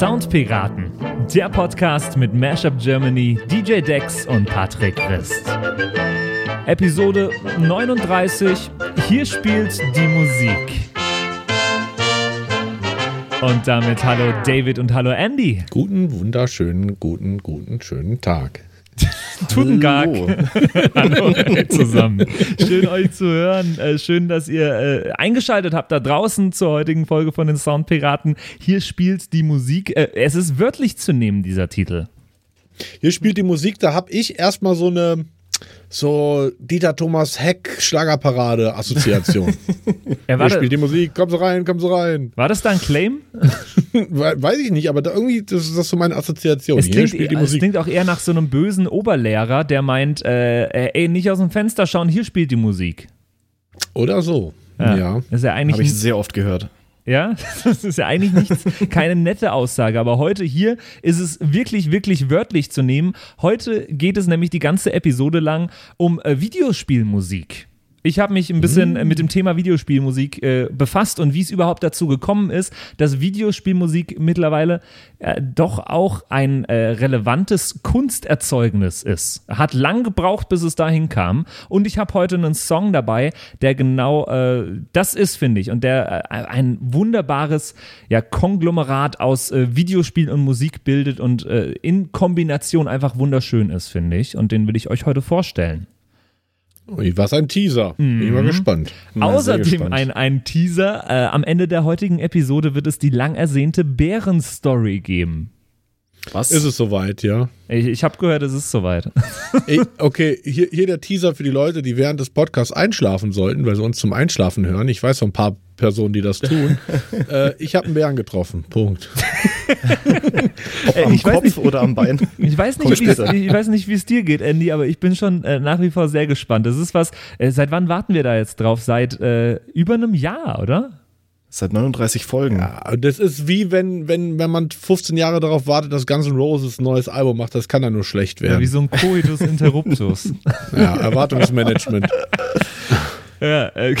Soundpiraten, der Podcast mit Mashup Germany, DJ Dex und Patrick Christ. Episode 39, hier spielt die Musik. Und damit hallo David und hallo Andy. Guten, wunderschönen, guten, guten, schönen Tag. Tutengag. Hallo zusammen. Schön euch zu hören. Äh, schön, dass ihr äh, eingeschaltet habt da draußen zur heutigen Folge von den Soundpiraten. Hier spielt die Musik. Äh, es ist wörtlich zu nehmen, dieser Titel. Hier spielt die Musik, da habe ich erstmal so eine so Dieter Thomas Heck Schlagerparade Assoziation. ja, Hier spielt die Musik, komm so rein, komm so rein. War das da ein Claim? Weiß ich nicht, aber da irgendwie das ist das so meine Assoziation. Es klingt, spielt die Musik. es klingt auch eher nach so einem bösen Oberlehrer, der meint, äh, ey, nicht aus dem Fenster schauen, hier spielt die Musik. Oder so. Ja. ja. Das ist ja eigentlich Habe ich sehr oft gehört. Ja, das ist ja eigentlich nichts, keine nette Aussage. Aber heute hier ist es wirklich, wirklich wörtlich zu nehmen. Heute geht es nämlich die ganze Episode lang um äh, Videospielmusik. Ich habe mich ein bisschen mm. mit dem Thema Videospielmusik äh, befasst und wie es überhaupt dazu gekommen ist, dass Videospielmusik mittlerweile äh, doch auch ein äh, relevantes Kunsterzeugnis ist. Hat lang gebraucht, bis es dahin kam. Und ich habe heute einen Song dabei, der genau äh, das ist, finde ich. Und der äh, ein wunderbares ja, Konglomerat aus äh, Videospiel und Musik bildet und in Kombination einfach wunderschön ist, finde ich. Und den will ich euch heute vorstellen. Was ein Teaser. Bin ich mal mhm. gespannt. Mal Außerdem gespannt. Ein, ein Teaser. Äh, am Ende der heutigen Episode wird es die lang ersehnte Bären-Story geben. Was? Ist es soweit, ja? Ich, ich habe gehört, es ist soweit. Ich, okay, hier, hier der Teaser für die Leute, die während des Podcasts einschlafen sollten, weil sie uns zum Einschlafen hören. Ich weiß von ein paar Personen, die das tun. äh, ich habe einen Bären getroffen. Punkt. Ob am ich Kopf nicht, oder am Bein? Ich weiß nicht, ich weiß nicht, wie es dir geht, Andy, aber ich bin schon äh, nach wie vor sehr gespannt. Das ist was. Äh, seit wann warten wir da jetzt drauf? Seit äh, über einem Jahr, oder? Seit 39 Folgen. Ja, das ist wie wenn, wenn, wenn man 15 Jahre darauf wartet, dass Guns N' Roses ein neues Album macht. Das kann dann nur schlecht werden. Ja, wie so ein Coitus Interruptus. ja, Erwartungsmanagement. Ja, äh,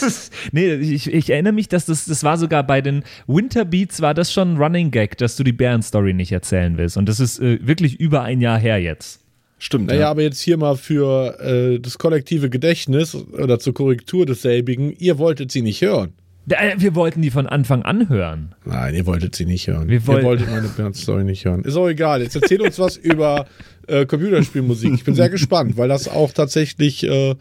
nee, ich, ich, erinnere mich, dass das, das war sogar bei den Winterbeats war das schon ein Running Gag, dass du die Bären-Story nicht erzählen willst. Und das ist äh, wirklich über ein Jahr her jetzt. Stimmt. Naja, ja. aber jetzt hier mal für äh, das kollektive Gedächtnis oder zur Korrektur desselbigen, ihr wolltet sie nicht hören. Äh, wir wollten die von Anfang an hören. Nein, ihr wolltet sie nicht hören. Wir woll ihr wolltet meine Band-Story nicht hören. Ist auch egal. Jetzt erzähl uns was über äh, Computerspielmusik. Ich bin sehr gespannt, weil das auch tatsächlich äh,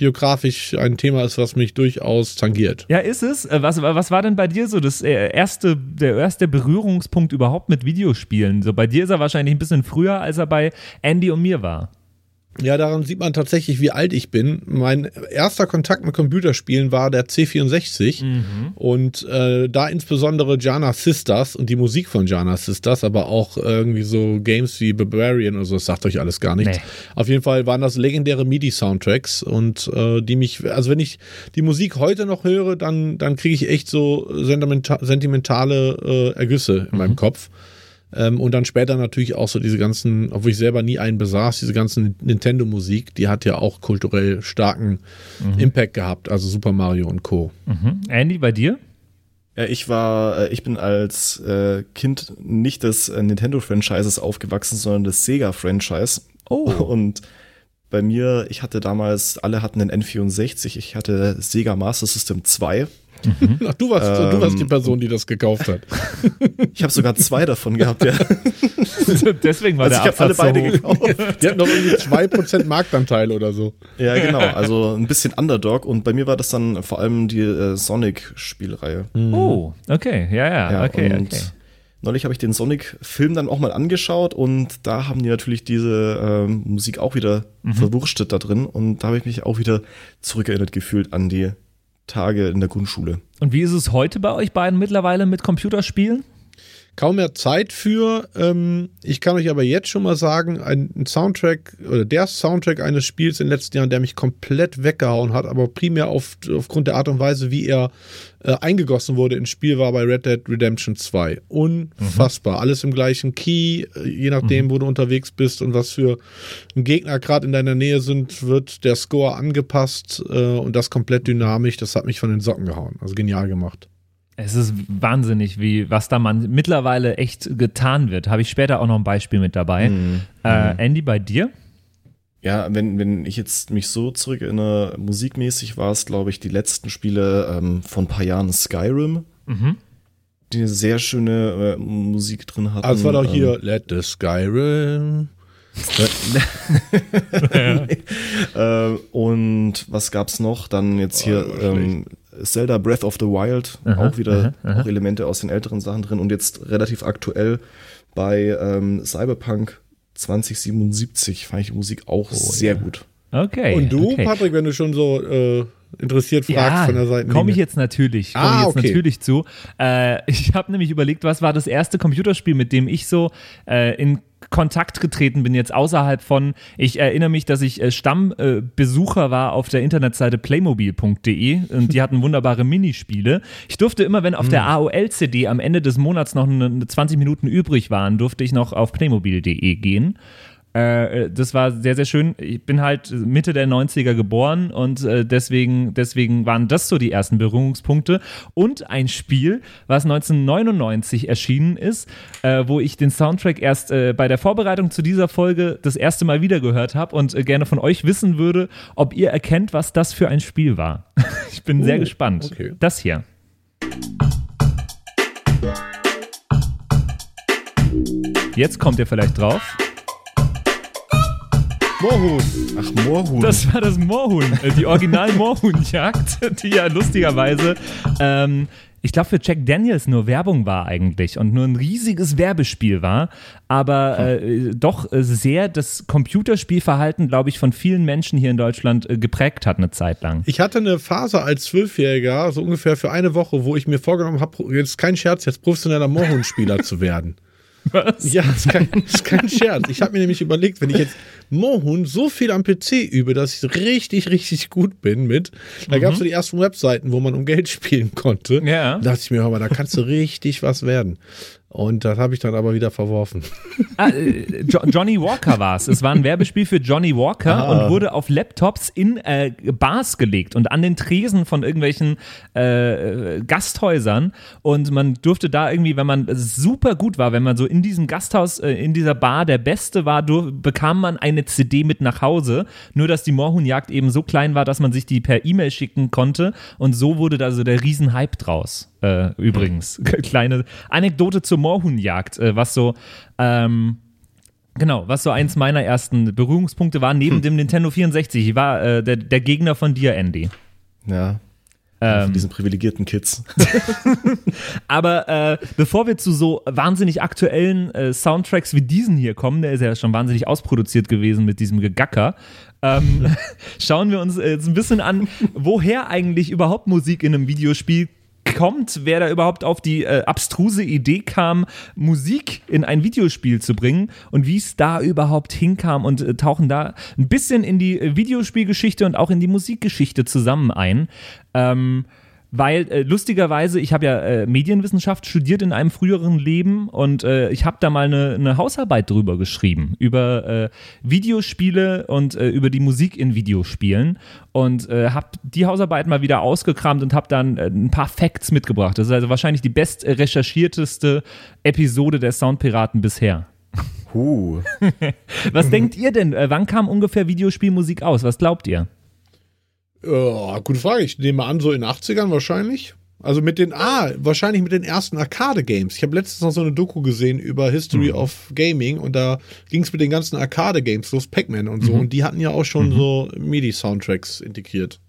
biografisch ein Thema ist, was mich durchaus tangiert. Ja, ist es. Äh, was, was war denn bei dir so das äh, erste, der erste Berührungspunkt überhaupt mit Videospielen? So bei dir ist er wahrscheinlich ein bisschen früher, als er bei Andy und mir war. Ja, daran sieht man tatsächlich, wie alt ich bin. Mein erster Kontakt mit Computerspielen war der C64 mhm. und äh, da insbesondere Jana Sisters und die Musik von Jana Sisters, aber auch irgendwie so Games wie Barbarian oder so, das sagt euch alles gar nichts. Nee. Auf jeden Fall waren das legendäre MIDI-Soundtracks und äh, die mich, also wenn ich die Musik heute noch höre, dann, dann kriege ich echt so sentimentale äh, Ergüsse in mhm. meinem Kopf. Ähm, und dann später natürlich auch so diese ganzen, obwohl ich selber nie einen besaß, diese ganzen Nintendo-Musik, die hat ja auch kulturell starken mhm. Impact gehabt, also Super Mario und Co. Mhm. Andy, bei dir? Ja, ich war, äh, ich bin als äh, Kind nicht des äh, Nintendo-Franchises aufgewachsen, sondern des Sega-Franchise. Oh. Und bei mir, ich hatte damals, alle hatten den N64, ich hatte Sega Master System 2 Mhm. Ach, du warst, ähm, du warst die ähm. Person, die das gekauft hat. ich habe sogar zwei davon gehabt, ja. Deswegen war also der ich habe alle beide so. gekauft. Die hatten noch irgendwie 2% Marktanteil oder so. Ja, genau. Also ein bisschen Underdog. Und bei mir war das dann vor allem die äh, Sonic-Spielreihe. Mhm. Oh, okay. Ja, ja, ja okay, okay. Neulich habe ich den Sonic-Film dann auch mal angeschaut und da haben die natürlich diese ähm, Musik auch wieder mhm. verwurstet da drin und da habe ich mich auch wieder zurückerinnert gefühlt an die Tage in der Grundschule. Und wie ist es heute bei euch beiden mittlerweile mit Computerspielen? Kaum mehr Zeit für. Ähm, ich kann euch aber jetzt schon mal sagen, ein Soundtrack oder der Soundtrack eines Spiels in den letzten Jahren, der mich komplett weggehauen hat, aber primär auf, aufgrund der Art und Weise, wie er äh, eingegossen wurde ins Spiel, war bei Red Dead Redemption 2. Unfassbar. Mhm. Alles im gleichen Key, äh, je nachdem, mhm. wo du unterwegs bist und was für Gegner gerade in deiner Nähe sind, wird der Score angepasst äh, und das komplett dynamisch. Das hat mich von den Socken gehauen. Also genial gemacht. Es ist wahnsinnig, wie was da man mittlerweile echt getan wird. Habe ich später auch noch ein Beispiel mit dabei. Mhm. Äh, Andy, bei dir? Ja, wenn, wenn ich jetzt mich so zurückerinnere, musikmäßig war es, glaube ich, die letzten Spiele ähm, von ein paar Jahren Skyrim, mhm. die eine sehr schöne äh, Musik drin hatten. Also war doch hier ähm, Let the Skyrim. äh, und was gab's noch? Dann jetzt hier oh, ähm, Zelda Breath of the Wild, aha, auch wieder aha, aha. auch Elemente aus den älteren Sachen drin und jetzt relativ aktuell bei ähm, Cyberpunk 2077 fand ich die Musik auch oh, sehr ja. gut. Okay. Und du, okay. Patrick, wenn du schon so äh, interessiert fragst ja, von der Seite. Komme ich jetzt natürlich, komme ah, ich jetzt okay. natürlich zu. Äh, ich habe nämlich überlegt, was war das erste Computerspiel, mit dem ich so äh, in Kontakt getreten bin, jetzt außerhalb von, ich erinnere mich, dass ich äh, Stammbesucher äh, war auf der Internetseite playmobil.de und die hatten wunderbare Minispiele. Ich durfte immer, wenn auf der hm. AOL-CD am Ende des Monats noch eine, 20 Minuten übrig waren, durfte ich noch auf playmobil.de gehen äh, das war sehr, sehr schön. Ich bin halt Mitte der 90er geboren und äh, deswegen, deswegen waren das so die ersten Berührungspunkte. Und ein Spiel, was 1999 erschienen ist, äh, wo ich den Soundtrack erst äh, bei der Vorbereitung zu dieser Folge das erste Mal wieder gehört habe und äh, gerne von euch wissen würde, ob ihr erkennt, was das für ein Spiel war. ich bin oh, sehr gespannt. Okay. Das hier. Jetzt kommt ihr vielleicht drauf. Moorhuhn. Ach, Moorhuhn. Das war das Moorhuhn. Äh, die Original Moorhuhnjagd, die ja lustigerweise, ähm, ich glaube, für Jack Daniels nur Werbung war eigentlich und nur ein riesiges Werbespiel war, aber äh, doch äh, sehr das Computerspielverhalten, glaube ich, von vielen Menschen hier in Deutschland äh, geprägt hat eine Zeit lang. Ich hatte eine Phase als Zwölfjähriger, so ungefähr für eine Woche, wo ich mir vorgenommen habe, jetzt kein Scherz, jetzt professioneller Moorhuhn-Spieler zu werden. Was? Ja, ist kein, ist kein Scherz. Ich habe mir nämlich überlegt, wenn ich jetzt Mohun so viel am PC übe, dass ich richtig, richtig gut bin mit. Da mhm. gab es so die ersten Webseiten, wo man um Geld spielen konnte. Ja. Da dachte ich mir, aber da kannst du richtig was werden. Und das habe ich dann aber wieder verworfen. Ah, äh, jo Johnny Walker war es. Es war ein Werbespiel für Johnny Walker ah. und wurde auf Laptops in äh, Bars gelegt und an den Tresen von irgendwelchen äh, Gasthäusern. Und man durfte da irgendwie, wenn man super gut war, wenn man so in diesem Gasthaus, äh, in dieser Bar der Beste war, bekam man eine CD mit nach Hause. Nur, dass die Moorhuhnjagd eben so klein war, dass man sich die per E-Mail schicken konnte. Und so wurde da so der Riesenhype draus. Äh, übrigens. Kleine Anekdote zur Moorhuhnjagd, äh, was so, ähm, genau, was so eins meiner ersten Berührungspunkte war, neben hm. dem Nintendo 64. Ich war äh, der, der Gegner von dir, Andy. Ja, ähm, von diesen privilegierten Kids. Aber äh, bevor wir zu so wahnsinnig aktuellen äh, Soundtracks wie diesen hier kommen, der ist ja schon wahnsinnig ausproduziert gewesen mit diesem Gegacker, ähm, schauen wir uns jetzt ein bisschen an, woher eigentlich überhaupt Musik in einem Videospiel kommt, wer da überhaupt auf die äh, abstruse Idee kam, Musik in ein Videospiel zu bringen und wie es da überhaupt hinkam und äh, tauchen da ein bisschen in die äh, Videospielgeschichte und auch in die Musikgeschichte zusammen ein. Ähm, weil äh, lustigerweise, ich habe ja äh, Medienwissenschaft studiert in einem früheren Leben und äh, ich habe da mal eine, eine, Hausarbeit drüber geschrieben, über äh, Videospiele und äh, über die Musik in Videospielen und äh, habe die Hausarbeit mal wieder ausgekramt und habe dann ein paar Facts mitgebracht. Das ist also wahrscheinlich die best recherchierteste Episode der Soundpiraten bisher. Huh. Was denkt ihr denn? wann kam ungefähr Videospielmusik aus? Was glaubt ihr? Ja, gute Frage. Ich nehme an, so in den 80ern wahrscheinlich. Also mit den, ah, wahrscheinlich mit den ersten Arcade-Games. Ich habe letztens noch so eine Doku gesehen über History mhm. of Gaming und da ging es mit den ganzen Arcade-Games los, Pac-Man und so. Mhm. Und die hatten ja auch schon mhm. so MIDI-Soundtracks integriert.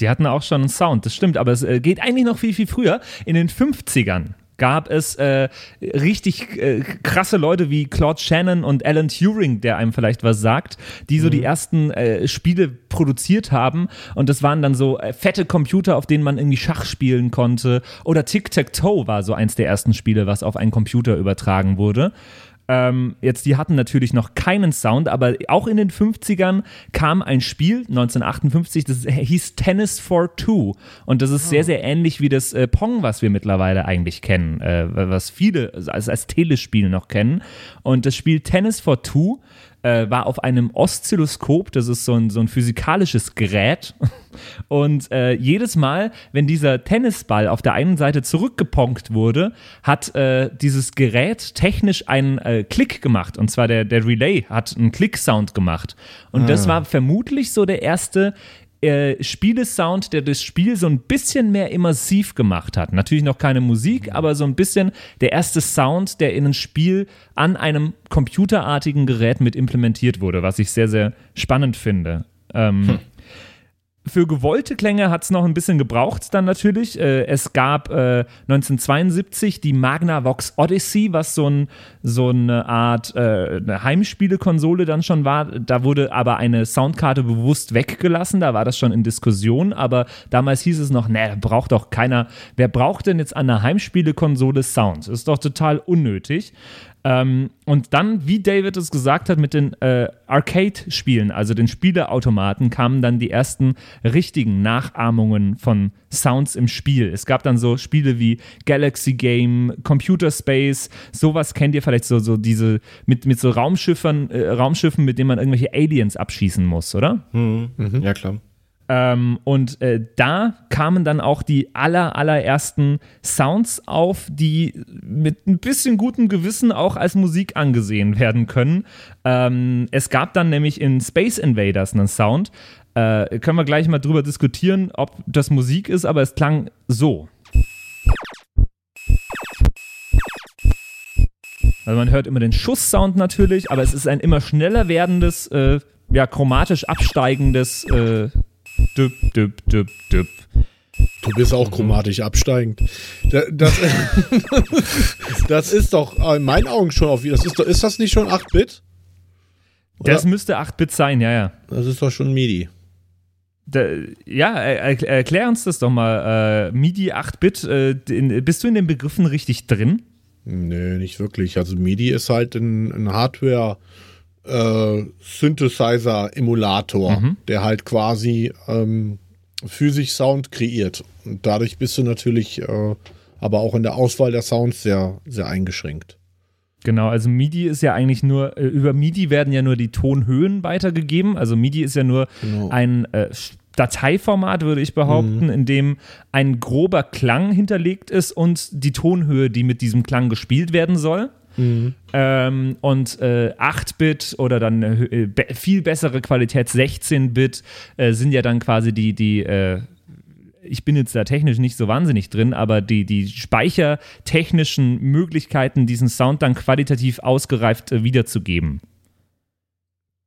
Die hatten auch schon einen Sound, das stimmt, aber es äh, geht eigentlich noch viel, viel früher. In den 50ern gab es äh, richtig äh, krasse Leute wie Claude Shannon und Alan Turing, der einem vielleicht was sagt, die so mhm. die ersten äh, Spiele produziert haben. Und das waren dann so äh, fette Computer, auf denen man irgendwie Schach spielen konnte. Oder Tic-Tac-Toe war so eins der ersten Spiele, was auf einen Computer übertragen wurde. Ähm, jetzt, die hatten natürlich noch keinen Sound, aber auch in den 50ern kam ein Spiel, 1958, das hieß Tennis for Two. Und das ist oh. sehr, sehr ähnlich wie das äh, Pong, was wir mittlerweile eigentlich kennen, äh, was viele als, als Telespiel noch kennen. Und das Spiel Tennis for Two äh, war auf einem Oszilloskop, das ist so ein, so ein physikalisches Gerät. Und äh, jedes Mal, wenn dieser Tennisball auf der einen Seite zurückgeponkt wurde, hat äh, dieses Gerät technisch einen äh, Klick gemacht. Und zwar der, der Relay hat einen Klick-Sound gemacht. Und ah. das war vermutlich so der erste äh, Spielesound, der das Spiel so ein bisschen mehr immersiv gemacht hat. Natürlich noch keine Musik, aber so ein bisschen der erste Sound, der in ein Spiel an einem computerartigen Gerät mit implementiert wurde, was ich sehr, sehr spannend finde. Ähm, hm für gewollte Klänge hat es noch ein bisschen gebraucht dann natürlich. Äh, es gab äh, 1972 die Magnavox Odyssey, was so, ein, so eine Art äh, eine Heimspielekonsole dann schon war. Da wurde aber eine Soundkarte bewusst weggelassen, da war das schon in Diskussion, aber damals hieß es noch, ne, braucht doch keiner, wer braucht denn jetzt an einer Heimspielekonsole Sound? Ist doch total unnötig. Ähm, und dann, wie David es gesagt hat, mit den äh, Arcade-Spielen, also den Spieleautomaten, kamen dann die ersten richtigen Nachahmungen von Sounds im Spiel. Es gab dann so Spiele wie Galaxy Game, Computer Space, sowas kennt ihr vielleicht so, so diese mit, mit so Raumschiffen, äh, Raumschiffen, mit denen man irgendwelche Aliens abschießen muss, oder? Mhm. Mhm. Ja, klar. Ähm, und äh, da kamen dann auch die aller, allerersten Sounds auf, die mit ein bisschen gutem Gewissen auch als Musik angesehen werden können. Ähm, es gab dann nämlich in Space Invaders einen Sound. Äh, können wir gleich mal drüber diskutieren, ob das Musik ist, aber es klang so. Also man hört immer den Schusssound natürlich, aber es ist ein immer schneller werdendes, äh, ja, chromatisch absteigendes äh, Düpp, düpp, düpp, düpp. Du bist auch chromatisch absteigend. Das, das ist doch in meinen Augen schon auf. Das ist, ist das nicht schon 8-Bit? Das müsste 8-Bit sein, ja, ja. Das ist doch schon MIDI. Da, ja, er, erklär uns das doch mal. Äh, MIDI 8-Bit, äh, bist du in den Begriffen richtig drin? Nö, nicht wirklich. Also MIDI ist halt ein, ein Hardware- äh, Synthesizer-Emulator, mhm. der halt quasi ähm, physisch Sound kreiert. Und dadurch bist du natürlich äh, aber auch in der Auswahl der Sounds sehr, sehr eingeschränkt. Genau, also MIDI ist ja eigentlich nur, äh, über MIDI werden ja nur die Tonhöhen weitergegeben. Also MIDI ist ja nur genau. ein äh, Dateiformat, würde ich behaupten, mhm. in dem ein grober Klang hinterlegt ist und die Tonhöhe, die mit diesem Klang gespielt werden soll. Mhm. Ähm, und äh, 8-Bit oder dann äh, viel bessere Qualität 16-Bit äh, sind ja dann quasi die, die äh, ich bin jetzt da technisch nicht so wahnsinnig drin, aber die, die speichertechnischen Möglichkeiten, diesen Sound dann qualitativ ausgereift äh, wiederzugeben.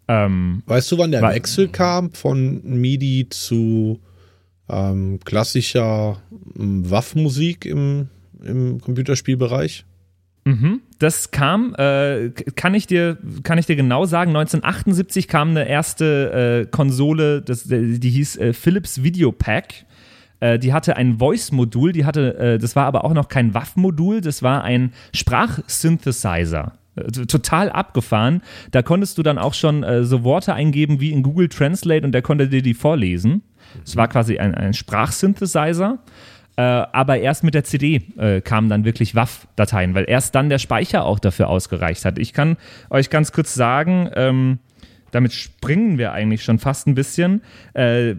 Ähm, weißt du, wann der Wechsel kam von MIDI zu ähm, klassischer ähm, Waffenmusik im, im Computerspielbereich? Mhm. Das kam, äh, kann, ich dir, kann ich dir genau sagen, 1978 kam eine erste äh, Konsole, das, die hieß äh, Philips Video Pack. Äh, die hatte ein Voice-Modul, die hatte, äh, das war aber auch noch kein WAF-Modul, das war ein Sprachsynthesizer äh, total abgefahren. Da konntest du dann auch schon äh, so Worte eingeben wie in Google Translate und der konnte dir die vorlesen. Es war quasi ein, ein Sprachsynthesizer. Äh, aber erst mit der CD äh, kamen dann wirklich WAV-Dateien, weil erst dann der Speicher auch dafür ausgereicht hat. Ich kann euch ganz kurz sagen, ähm, damit springen wir eigentlich schon fast ein bisschen. Äh,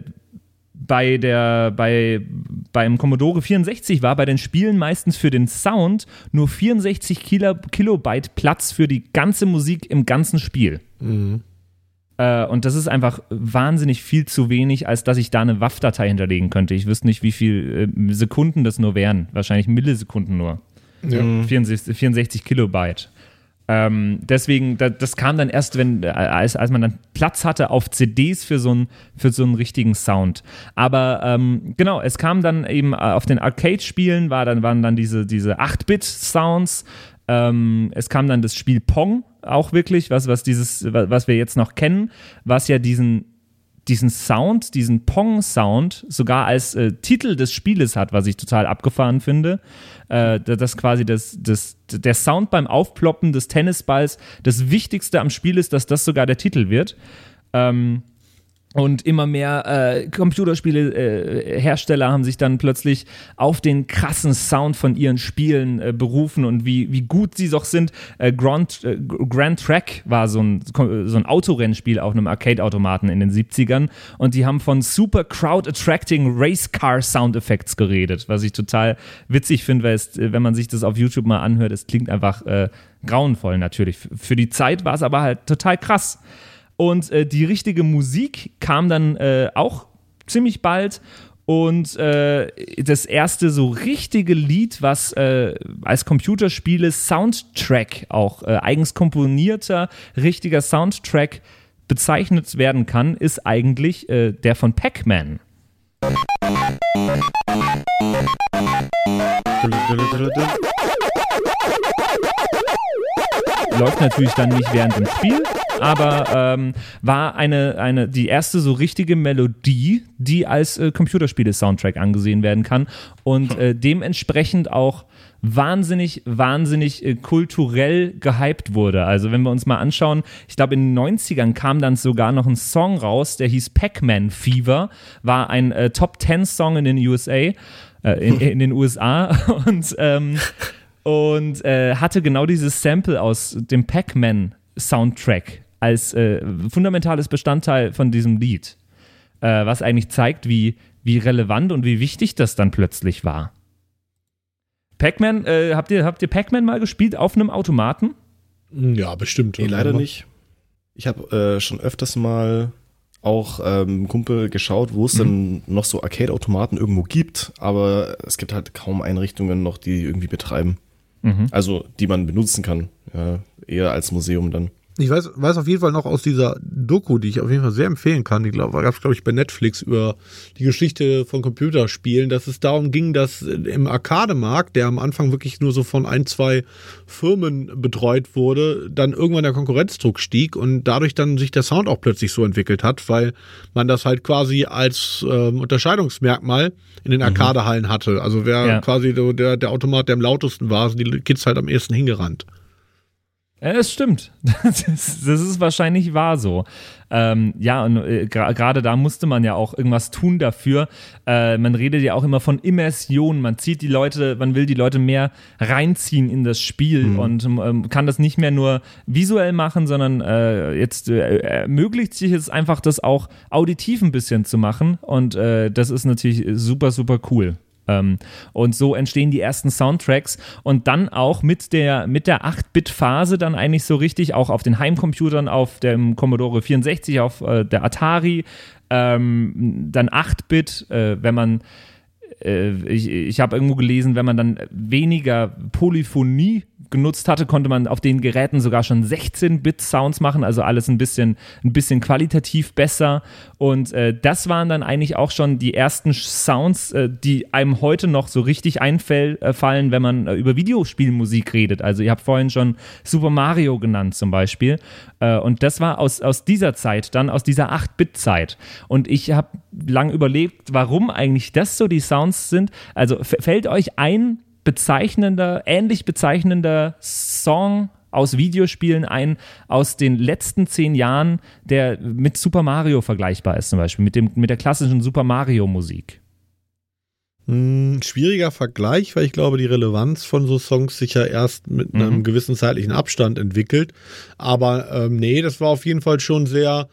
bei der, bei, beim Commodore 64 war bei den Spielen meistens für den Sound nur 64 Kilo, Kilobyte Platz für die ganze Musik im ganzen Spiel. Mhm. Äh, und das ist einfach wahnsinnig viel zu wenig, als dass ich da eine WAF-Datei hinterlegen könnte. Ich wüsste nicht, wie viele äh, Sekunden das nur wären. Wahrscheinlich Millisekunden nur. Ja. 64, 64 Kilobyte. Ähm, deswegen, da, das kam dann erst, wenn, äh, als, als man dann Platz hatte auf CDs für so, ein, für so einen richtigen Sound. Aber ähm, genau, es kam dann eben auf den Arcade-Spielen, war dann, waren dann diese, diese 8-Bit-Sounds. Ähm, es kam dann das Spiel Pong, auch wirklich, was, was dieses, was wir jetzt noch kennen, was ja diesen, diesen Sound, diesen Pong-Sound sogar als äh, Titel des Spieles hat, was ich total abgefahren finde. Äh, dass quasi das, das, der Sound beim Aufploppen des Tennisballs das Wichtigste am Spiel ist, dass das sogar der Titel wird. Ähm, Und immer mehr äh, Computerspiele-Hersteller äh, haben sich dann plötzlich auf den krassen Sound von ihren Spielen äh, berufen und wie, wie gut sie doch sind. Äh, Grand, äh, Grand Track war so ein, so ein Autorennspiel auf einem Arcade-Automaten in den 70ern und die haben von super crowd-attracting Race Car Sound Effects geredet, was ich total witzig finde, weil es, äh, wenn man sich das auf YouTube mal anhört, es klingt einfach grauenvoll natürlich. Für die Zeit war es aber halt total krass. Und äh, die richtige Musik kam dann äh, auch ziemlich bald. Und äh, das erste so richtige Lied, was äh, als Computerspiele Soundtrack auch äh, eigens komponierter, richtiger Soundtrack bezeichnet werden kann, ist eigentlich äh, der von Pac-Man. Läuft natürlich dann nicht während dem Spiel, aber ähm, war eine, eine, die erste so richtige Melodie, die als äh, Computerspiele-Soundtrack angesehen werden kann und äh, dementsprechend auch wahnsinnig, wahnsinnig äh, kulturell gehypt wurde. Also wenn wir uns mal anschauen, ich glaube in den 90ern kam dann sogar noch ein Song raus, der hieß Pac-Man Fever, war ein äh, Top 10 Song in den USA, äh, in, in, den USA und ähm, und äh, hatte genau dieses Sample aus dem Pac-Man Soundtrack als äh, fundamentales Bestandteil von diesem Lied, äh, was eigentlich zeigt, wie, wie relevant und wie wichtig das dann plötzlich war. Pac-Man, äh, habt ihr, habt ihr Pac-Man mal gespielt auf einem Automaten? Ja, bestimmt. Nee, leider nicht. Ich habe äh, schon öfters mal auch ähm, Kumpel geschaut, wo es mhm. denn noch so Arcade-Automaten irgendwo gibt, aber es gibt halt kaum Einrichtungen noch, die irgendwie betreiben. Mhm. Also, die man benutzen kann. Ja, eher als Museum dann. Ich weiß, weiß auf jeden Fall noch aus dieser Doku, die ich auf jeden Fall sehr empfehlen kann. Die gab es, glaube ich, bei Netflix über die Geschichte von Computerspielen, dass es darum ging, dass im Arcade-Markt, der am Anfang wirklich nur so von ein, zwei Firmen betreut wurde, dann irgendwann der Konkurrenzdruck stieg und dadurch dann sich der Sound auch plötzlich so entwickelt hat, weil man das halt quasi als äh, Unterscheidungsmerkmal in den mhm. Arcade-Hallen hatte. Also wer ja. quasi der, der Automat, der am lautesten war, sind die Kids halt am ehesten hingerannt. Es stimmt. Das ist, das ist, wahrscheinlich wahr so. Ähm, ja, und äh, gerade da musste man ja auch irgendwas tun dafür. Äh, man redet ja auch immer von Immersion. Man zieht die Leute, man will die Leute mehr reinziehen in das Spiel mhm. und ähm, kann das nicht mehr nur visuell machen, sondern äh, jetzt äh, ermöglicht sich es einfach, das auch auditiv ein bisschen zu machen. Und äh, das ist natürlich super, super cool. Ähm, und so entstehen die ersten Soundtracks. Und dann auch mit der, mit der 8-Bit-Phase dann eigentlich so richtig, auch auf den Heimcomputern, auf dem Commodore 64, auf äh, der Atari, ähm, dann 8-Bit, äh, wenn man äh, ich, ich habe irgendwo gelesen, wenn man dann weniger Polyphonie genutzt hatte, konnte man auf den Geräten sogar schon 16-Bit-Sounds machen, also alles ein bisschen, ein bisschen qualitativ besser. Und äh, das waren dann eigentlich auch schon die ersten Sounds, äh, die einem heute noch so richtig einfallen, äh, wenn man äh, über Videospielmusik redet. Also ihr habt vorhin schon Super Mario genannt zum Beispiel. Äh, und das war aus, aus dieser Zeit, dann aus dieser 8-Bit-Zeit. Und ich habe lang überlegt, warum eigentlich das so die Sounds sind. Also fällt euch ein bezeichnender, ähnlich bezeichnender Song aus Videospielen ein aus den letzten zehn Jahren, der mit Super Mario vergleichbar ist, zum Beispiel, mit, dem, mit der klassischen Super Mario-Musik? Hm, schwieriger Vergleich, weil ich glaube, die Relevanz von so Songs sich ja erst mit einem mhm. gewissen zeitlichen Abstand entwickelt. Aber ähm, nee, das war auf jeden Fall schon sehr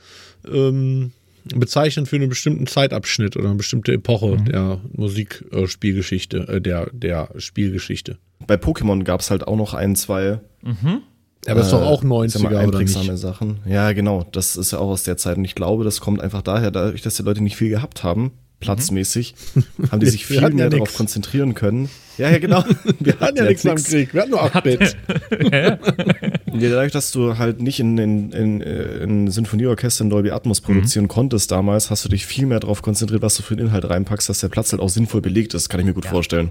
ähm, bezeichnend für einen bestimmten Zeitabschnitt oder eine bestimmte Epoche mhm. der Musikspielgeschichte, äh, der, der Spielgeschichte. Bei Pokémon gab es halt auch noch ein, zwei. Mhm. Ja, aber das ist doch auch 90er äh, oder nicht? Sachen. Ja, genau. Das ist ja auch aus der Zeit. Und ich glaube, das kommt einfach daher, dadurch, dass die Leute nicht viel gehabt haben, platzmäßig, mhm. haben die sich viel mehr ja darauf konzentrieren können. Ja, ja, genau. Wir hatten ja nichts am Krieg, wir hatten nur 8-Bit. dadurch, dass du halt nicht in, in, in, in Sinfonieorchestern Dolby Atmos produzieren mhm. konntest damals, hast du dich viel mehr darauf konzentriert, was du für den Inhalt reinpackst, dass der Platz halt auch sinnvoll belegt ist, kann ich mir gut ja. vorstellen.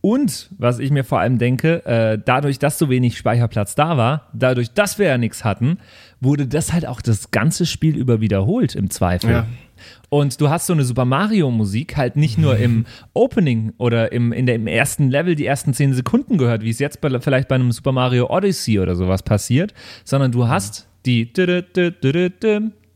Und was ich mir vor allem denke, äh, dadurch, dass so wenig Speicherplatz da war, dadurch, dass wir ja nichts hatten, wurde das halt auch das ganze Spiel über wiederholt im Zweifel. Ja. Und du hast so eine Super Mario Musik halt nicht nur im Opening oder im, in der, im ersten Level die ersten zehn Sekunden gehört, wie es jetzt bei, vielleicht bei einem Super Mario Odyssey oder sowas passiert, sondern du hast die